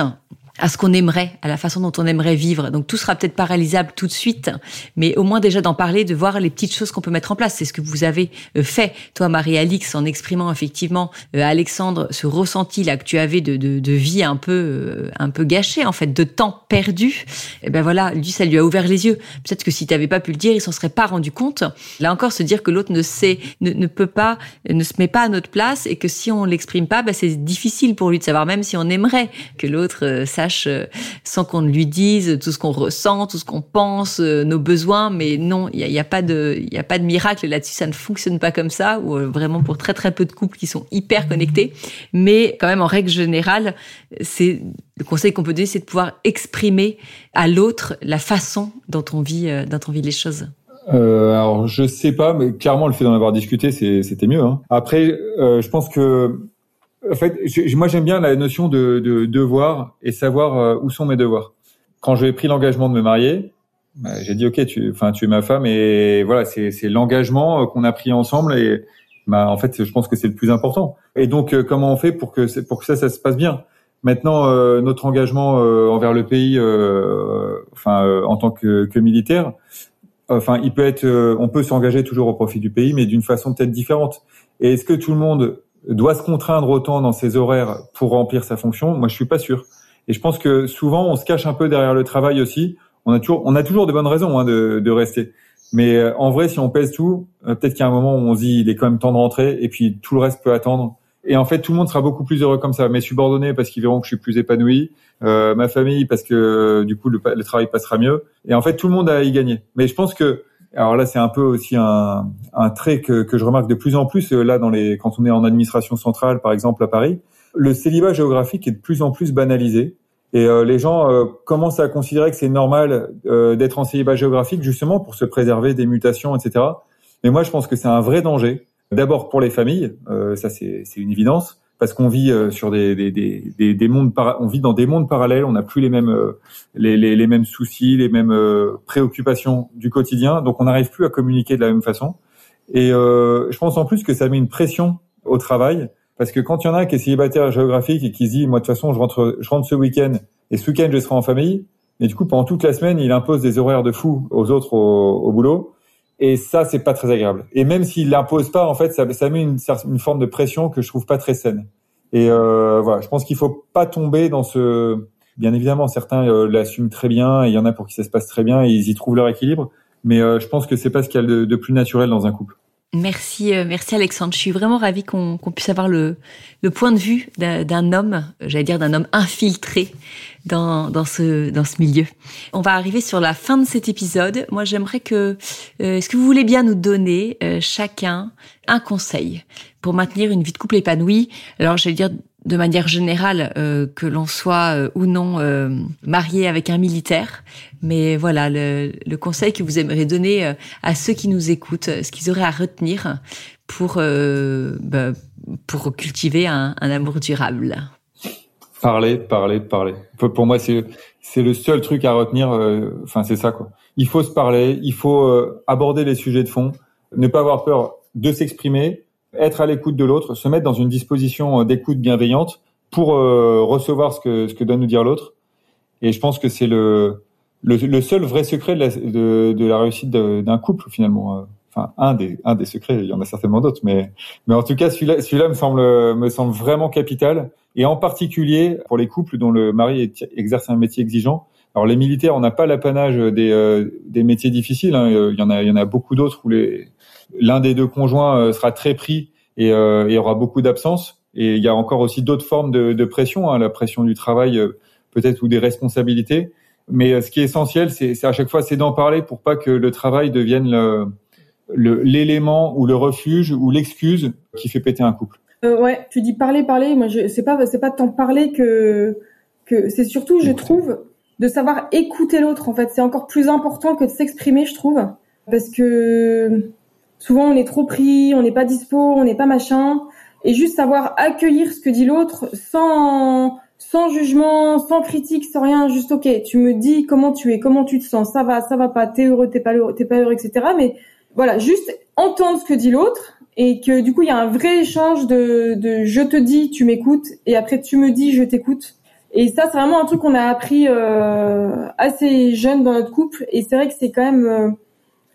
à ce qu'on aimerait, à la façon dont on aimerait vivre. Donc tout sera peut-être pas réalisable tout de suite, mais au moins déjà d'en parler, de voir les petites choses qu'on peut mettre en place. C'est ce que vous avez euh, fait, toi Marie-Alix, en exprimant effectivement, euh, Alexandre, ce ressenti là que tu avais de, de, de vie un peu euh, un peu gâché en fait, de temps perdu. Et eh ben voilà, lui ça lui a ouvert les yeux. Peut-être que si tu n'avais pas pu le dire, il s'en serait pas rendu compte. Là encore, se dire que l'autre ne sait, ne, ne, peut pas, ne se met pas à notre place et que si on l'exprime pas, ben, c'est difficile pour lui de savoir, même si on aimerait que l'autre sache euh, sans qu'on lui dise tout ce qu'on ressent, tout ce qu'on pense, euh, nos besoins. Mais non, il n'y a, a, pas de, a miracle là-dessus. Ça ne fonctionne pas comme ça. Ou euh, vraiment pour très très peu de couples qui sont hyper connectés. Mais quand même, en règle générale, le conseil qu'on peut donner, c'est de pouvoir exprimer à l'autre la façon dont on vit, dont on vit les choses. Alors je sais pas, mais clairement le fait d'en avoir discuté, c'était mieux. Hein. Après, je pense que en fait, moi j'aime bien la notion de, de, devoir et savoir euh, où sont mes devoirs. Quand j'ai pris l'engagement de me marier, bah, j'ai dit ok, tu, enfin tu es ma femme et voilà, c'est l'engagement euh, qu'on a pris ensemble et bah, en fait je pense que c'est le plus important. Et donc euh, comment on fait pour que pour que ça ça se passe bien? Maintenant notre engagement envers le pays, enfin en tant que, que militaire, enfin il peut être, on peut s'engager toujours au profit du pays, mais d'une façon peut-être différente. Et est-ce que tout le monde doit se contraindre autant dans ses horaires pour remplir sa fonction, moi je suis pas sûr. Et je pense que souvent on se cache un peu derrière le travail aussi. On a toujours, on a toujours de bonnes raisons hein, de, de, rester. Mais euh, en vrai, si on pèse tout, euh, peut-être qu'il y a un moment où on se dit il est quand même temps de rentrer et puis tout le reste peut attendre. Et en fait, tout le monde sera beaucoup plus heureux comme ça. Mes subordonnés parce qu'ils verront que je suis plus épanoui, euh, ma famille parce que du coup le, le, travail passera mieux. Et en fait, tout le monde a y gagner. Mais je pense que alors là, c'est un peu aussi un, un trait que, que, je remarque de plus en plus euh, là dans les quand on est en administration centrale, par exemple à Paris. Le célibat géographique est de plus en plus banalisé et euh, les gens euh, commencent à considérer que c'est normal d'être en célibat géographique justement pour se préserver des mutations, etc. Mais moi, je pense que c'est un vrai danger. D'abord pour les familles, ça c'est une évidence parce qu'on vit euh, sur des, des, des, des mondes on vit dans des mondes parallèles, on n'a plus les mêmes euh, les, les, les, mêmes soucis, les mêmes euh, préoccupations du quotidien, donc on n'arrive plus à communiquer de la même façon. Et euh, je pense en plus que ça met une pression au travail, parce que quand il y en a qui est célibataire géographique et qui se dit moi de toute façon je rentre je rentre ce week-end et ce week-end je serai en famille, et du coup pendant toute la semaine il impose des horaires de fou aux autres au, au boulot. Et ça, c'est pas très agréable. Et même s'il l'impose pas, en fait, ça, met une, une, forme de pression que je trouve pas très saine. Et euh, voilà, je pense qu'il faut pas tomber dans ce. Bien évidemment, certains euh, l'assument très bien, et il y en a pour qui ça se passe très bien, et ils y trouvent leur équilibre. Mais euh, je pense que c'est pas ce qu'il y a de, plus naturel dans un couple. Merci, euh, merci Alexandre. Je suis vraiment ravie qu'on puisse avoir le, le point de vue d'un homme, j'allais dire d'un homme infiltré dans, dans, ce, dans ce milieu. On va arriver sur la fin de cet épisode. Moi, j'aimerais que, euh, est-ce que vous voulez bien nous donner euh, chacun un conseil pour maintenir une vie de couple épanouie? Alors, j'allais dire de manière générale, euh, que l'on soit euh, ou non euh, marié avec un militaire. Mais voilà, le, le, conseil que vous aimeriez donner à ceux qui nous écoutent, ce qu'ils auraient à retenir pour, bah, pour cultiver un, un amour durable Parler, parler, parler. Pour moi, c'est c'est le seul truc à retenir. Enfin, c'est ça quoi. Il faut se parler, il faut aborder les sujets de fond, ne pas avoir peur de s'exprimer, être à l'écoute de l'autre, se mettre dans une disposition d'écoute bienveillante pour recevoir ce que ce que doit nous dire l'autre. Et je pense que c'est le le, seul vrai secret de la, de, de la réussite d'un couple finalement. Euh, enfin, un des un des secrets. Il y en a certainement d'autres, mais mais en tout cas, celui-là celui-là me semble me semble vraiment capital. Et en particulier pour les couples dont le mari exerce un métier exigeant. Alors les militaires, on n'a pas l'apanage des euh, des métiers difficiles. Hein. Il y en a il y en a beaucoup d'autres où les l'un des deux conjoints euh, sera très pris et, et il y aura beaucoup d'absence. Et il y a encore aussi d'autres formes de, de pression, hein, la pression du travail peut-être ou des responsabilités. Mais euh, ce qui est essentiel, c'est à chaque fois, c'est d'en parler pour pas que le travail devienne l'élément ou le refuge ou l'excuse qui fait péter un couple. Euh, ouais, tu dis parler, parler. Moi, c'est pas, c'est pas tant parler que que c'est surtout, je trouve, de savoir écouter l'autre. En fait, c'est encore plus important que de s'exprimer, je trouve, parce que souvent on est trop pris, on n'est pas dispo, on n'est pas machin, et juste savoir accueillir ce que dit l'autre sans sans jugement, sans critique, sans rien, juste ok, tu me dis comment tu es, comment tu te sens, ça va, ça va pas, t'es heureux, t'es pas heureux, t'es pas heureux, etc. Mais voilà, juste entendre ce que dit l'autre. Et que du coup il y a un vrai échange de, de je te dis, tu m'écoutes. Et après tu me dis, je t'écoute. Et ça c'est vraiment un truc qu'on a appris euh, assez jeune dans notre couple et c'est vrai que c'est quand même euh,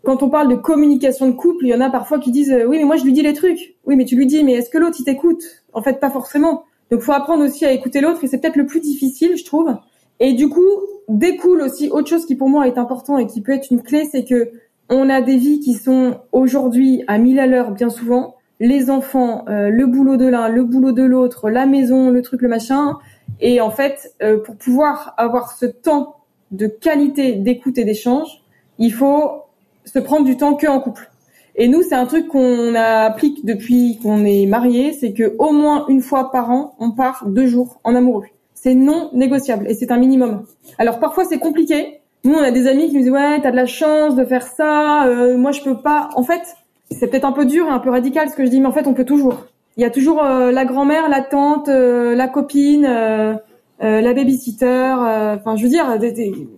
quand on parle de communication de couple, il y en a parfois qui disent euh, oui mais moi je lui dis les trucs. Oui mais tu lui dis mais est-ce que l'autre il t'écoute? En fait pas forcément. Donc, faut apprendre aussi à écouter l'autre et c'est peut-être le plus difficile, je trouve. Et du coup, découle aussi autre chose qui pour moi est important et qui peut être une clé, c'est que on a des vies qui sont aujourd'hui à mille à l'heure bien souvent. Les enfants, euh, le boulot de l'un, le boulot de l'autre, la maison, le truc, le machin. Et en fait, euh, pour pouvoir avoir ce temps de qualité d'écoute et d'échange, il faut se prendre du temps que en couple. Et nous, c'est un truc qu'on applique depuis qu'on est mariés, c'est que au moins une fois par an, on part deux jours en amoureux. C'est non négociable et c'est un minimum. Alors parfois c'est compliqué. Nous, on a des amis qui nous disent ouais, t'as de la chance de faire ça. Euh, moi, je peux pas. En fait, c'est peut-être un peu dur et un peu radical ce que je dis, mais en fait, on peut toujours. Il y a toujours euh, la grand-mère, la tante, euh, la copine, la babysitter. Enfin, je veux dire, il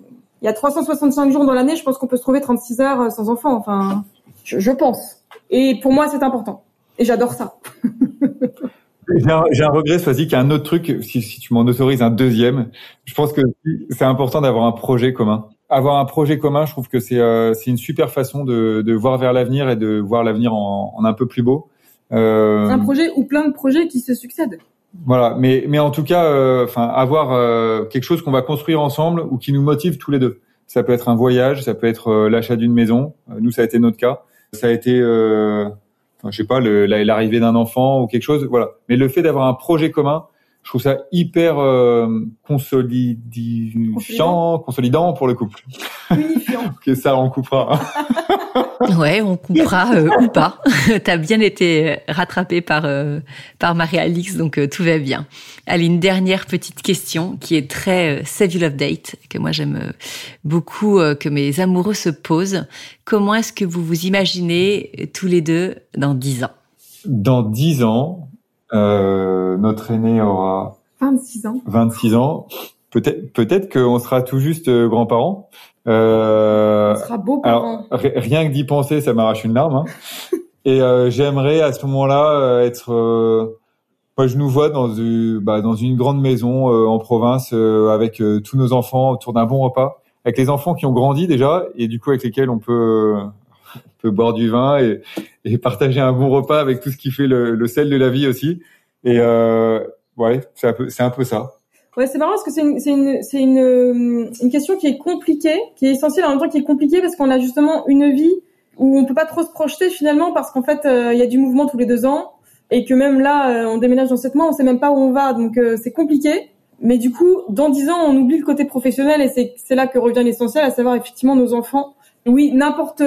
y a 365 jours dans l'année. Je pense qu'on peut se trouver 36 heures sans enfant. Enfin. Je, pense. Et pour moi, c'est important. Et j'adore ça. *laughs* J'ai un, regret, Sois-y, qu'il y a un autre truc, si, tu m'en autorises un deuxième. Je pense que c'est important d'avoir un projet commun. Avoir un projet commun, je trouve que c'est euh, une super façon de, de voir vers l'avenir et de voir l'avenir en, en, un peu plus beau. Euh, un projet ou plein de projets qui se succèdent. Voilà, mais mais en tout cas, euh, enfin avoir euh, quelque chose qu'on va construire ensemble ou qui nous motive tous les deux. Ça peut être un voyage, ça peut être l'achat d'une maison. nous, ça a été notre cas ça a été, euh, je sais pas, l'arrivée d'un enfant ou quelque chose, voilà. Mais le fait d'avoir un projet commun, je trouve ça hyper euh, consolidant, consolidant pour le couple. ok, *laughs* ça on coupera. *laughs* ouais, on coupera euh, ou pas. *laughs* T'as bien été rattrapé par euh, par Marie-Alix, donc euh, tout va bien. Allez, une dernière petite question qui est très Save You Love Date, que moi j'aime beaucoup, que mes amoureux se posent. Comment est-ce que vous vous imaginez tous les deux dans dix ans? Dans dix ans, euh, notre aîné aura 26 ans. 26 ans. Peut-être, peut-être qu'on sera tout juste euh, grands-parents. Euh, On sera beaux-parents. Rien que d'y penser, ça m'arrache une larme. Hein. *laughs* Et euh, j'aimerais à ce moment-là euh, être. moi, je nous vois dans une, bah, dans une grande maison en province avec tous nos enfants autour d'un bon repas, avec les enfants qui ont grandi déjà et du coup avec lesquels on peut on peut boire du vin et, et, partager un bon repas avec tout ce qui fait le, sel de la vie aussi. Et euh, ouais, c'est un peu, c'est un peu ça. Ouais, c'est marrant parce que c'est une, c'est une, c'est une, euh, une question qui est compliquée, qui est essentielle en même temps qui est compliquée parce qu'on a justement une vie où on peut pas trop se projeter finalement parce qu'en fait euh, il y a du mouvement tous les deux ans et que même là euh, on déménage dans sept mois, on sait même pas où on va donc c'est compliqué. Mais du coup, dans dix ans, on oublie le côté professionnel et c'est, c'est là que revient l'essentiel, à savoir effectivement nos enfants. Oui, n'importe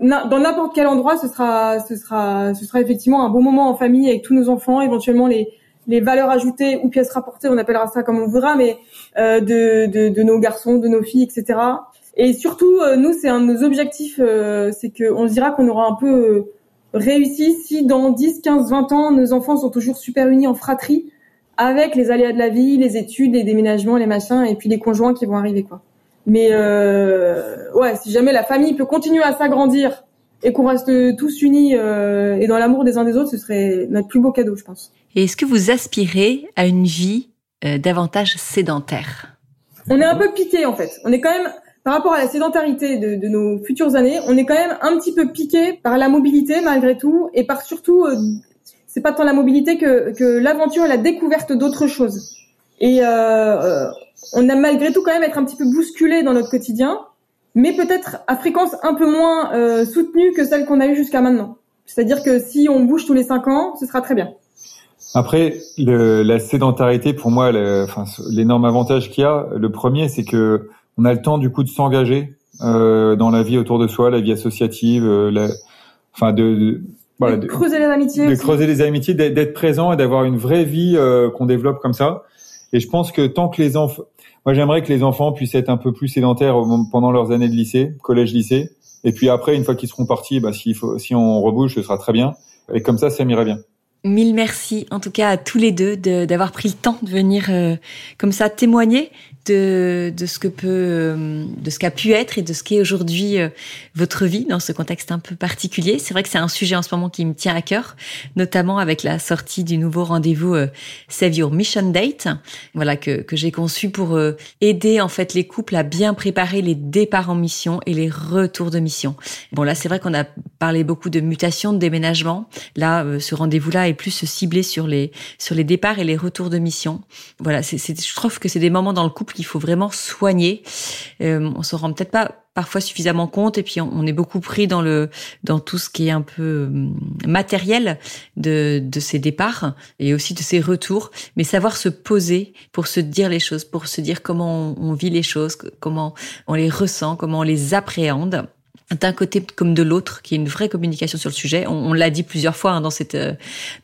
dans n'importe quel endroit, ce sera, ce sera, ce sera effectivement un bon moment en famille avec tous nos enfants, éventuellement les, les valeurs ajoutées ou pièces rapportées, on appellera ça comme on voudra, mais euh, de, de, de, nos garçons, de nos filles, etc. Et surtout, euh, nous, c'est un de nos objectifs, euh, c'est qu'on se dira qu'on aura un peu réussi si dans 10, 15, 20 ans, nos enfants sont toujours super unis en fratrie avec les aléas de la vie, les études, les déménagements, les machins, et puis les conjoints qui vont arriver, quoi. Mais euh, ouais, si jamais la famille peut continuer à s'agrandir et qu'on reste tous unis euh, et dans l'amour des uns des autres, ce serait notre plus beau cadeau, je pense. Et est-ce que vous aspirez à une vie euh, davantage sédentaire? On est un peu piqué en fait. On est quand même par rapport à la sédentarité de, de, nos futures années, on est quand même un petit peu piqué par la mobilité malgré tout et par surtout, euh, c'est pas tant la mobilité que, que l'aventure et la découverte d'autres choses. Et euh, euh, on a malgré tout quand même être un petit peu bousculé dans notre quotidien, mais peut-être à fréquence un peu moins euh, soutenue que celle qu'on a eue jusqu'à maintenant. C'est-à-dire que si on bouge tous les cinq ans, ce sera très bien. Après, le, la sédentarité, pour moi, l'énorme avantage qu'il y a, le premier, c'est que on a le temps du coup de s'engager euh, dans la vie autour de soi, la vie associative, euh, la, enfin de, de voilà, de, creuser les amitiés, de creuser les amitiés, d'être présent et d'avoir une vraie vie euh, qu'on développe comme ça. Et je pense que tant que les enfants, moi j'aimerais que les enfants puissent être un peu plus sédentaires pendant leurs années de lycée, collège-lycée, et puis après une fois qu'ils seront partis, bah, s'il faut, si on rebouge, ce sera très bien. Et comme ça, ça m'irait bien. Mille merci en tout cas à tous les deux d'avoir pris le temps de venir euh, comme ça témoigner de, de ce que peut, euh, de ce qu'a pu être et de ce qu'est aujourd'hui euh, votre vie dans ce contexte un peu particulier. C'est vrai que c'est un sujet en ce moment qui me tient à cœur, notamment avec la sortie du nouveau rendez-vous euh, Save Your Mission Date, voilà que, que j'ai conçu pour aider en fait les couples à bien préparer les départs en mission et les retours de mission. Bon là, c'est vrai qu'on a parlé beaucoup de mutation, de déménagement. Là, ce rendez-vous-là est plus ciblé sur les sur les départs et les retours de mission. Voilà, c'est, je trouve que c'est des moments dans le couple qu'il faut vraiment soigner. Euh, on se rend peut-être pas parfois suffisamment compte et puis on, est beaucoup pris dans le dans tout ce qui est un peu hum, matériel de de ces départs et aussi de ces retours mais savoir se poser pour se dire les choses pour se dire comment on vit les choses comment on les ressent comment on les appréhende d'un côté comme de l'autre, qui est une vraie communication sur le sujet. On, l'a dit plusieurs fois hein, dans cette, euh,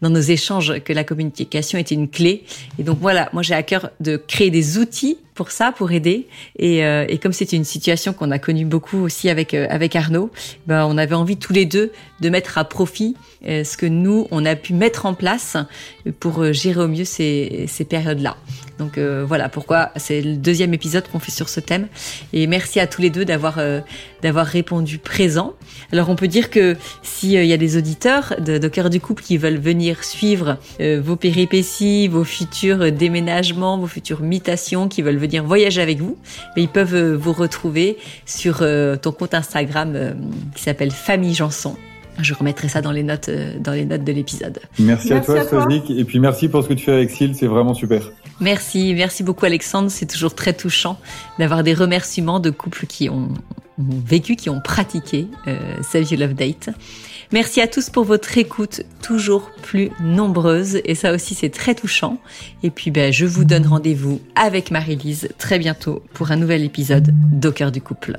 dans nos échanges que la communication était une clé. Et donc voilà, moi j'ai à cœur de créer des outils pour ça, pour aider. Et, euh, et comme c'était une situation qu'on a connue beaucoup aussi avec euh, avec Arnaud, ben on avait envie tous les deux de mettre à profit euh, ce que nous on a pu mettre en place pour gérer au mieux ces ces périodes-là. Donc voilà pourquoi c'est le deuxième épisode qu'on fait sur ce thème. Et merci à tous les deux d'avoir d'avoir répondu présent. Alors on peut dire que s'il y a des auditeurs de, de cœur du couple qui veulent venir suivre vos péripéties, vos futurs déménagements, vos futures mutations, qui veulent venir voyager avec vous, mais ils peuvent euh, vous retrouver sur euh, ton compte Instagram euh, qui s'appelle Famille Janson. Je remettrai ça dans les notes, dans les notes de l'épisode. Merci, à toi, Sonic, et puis merci pour ce que tu fais avec Syl, c'est vraiment super. Merci, merci beaucoup, Alexandre. C'est toujours très touchant d'avoir des remerciements de couples qui ont, vécu, qui ont pratiqué Save Your Love Date. Merci à tous pour votre écoute, toujours plus nombreuse, et ça aussi c'est très touchant. Et puis ben, je vous donne rendez-vous avec Marie-Lise très bientôt pour un nouvel épisode d'Au du couple.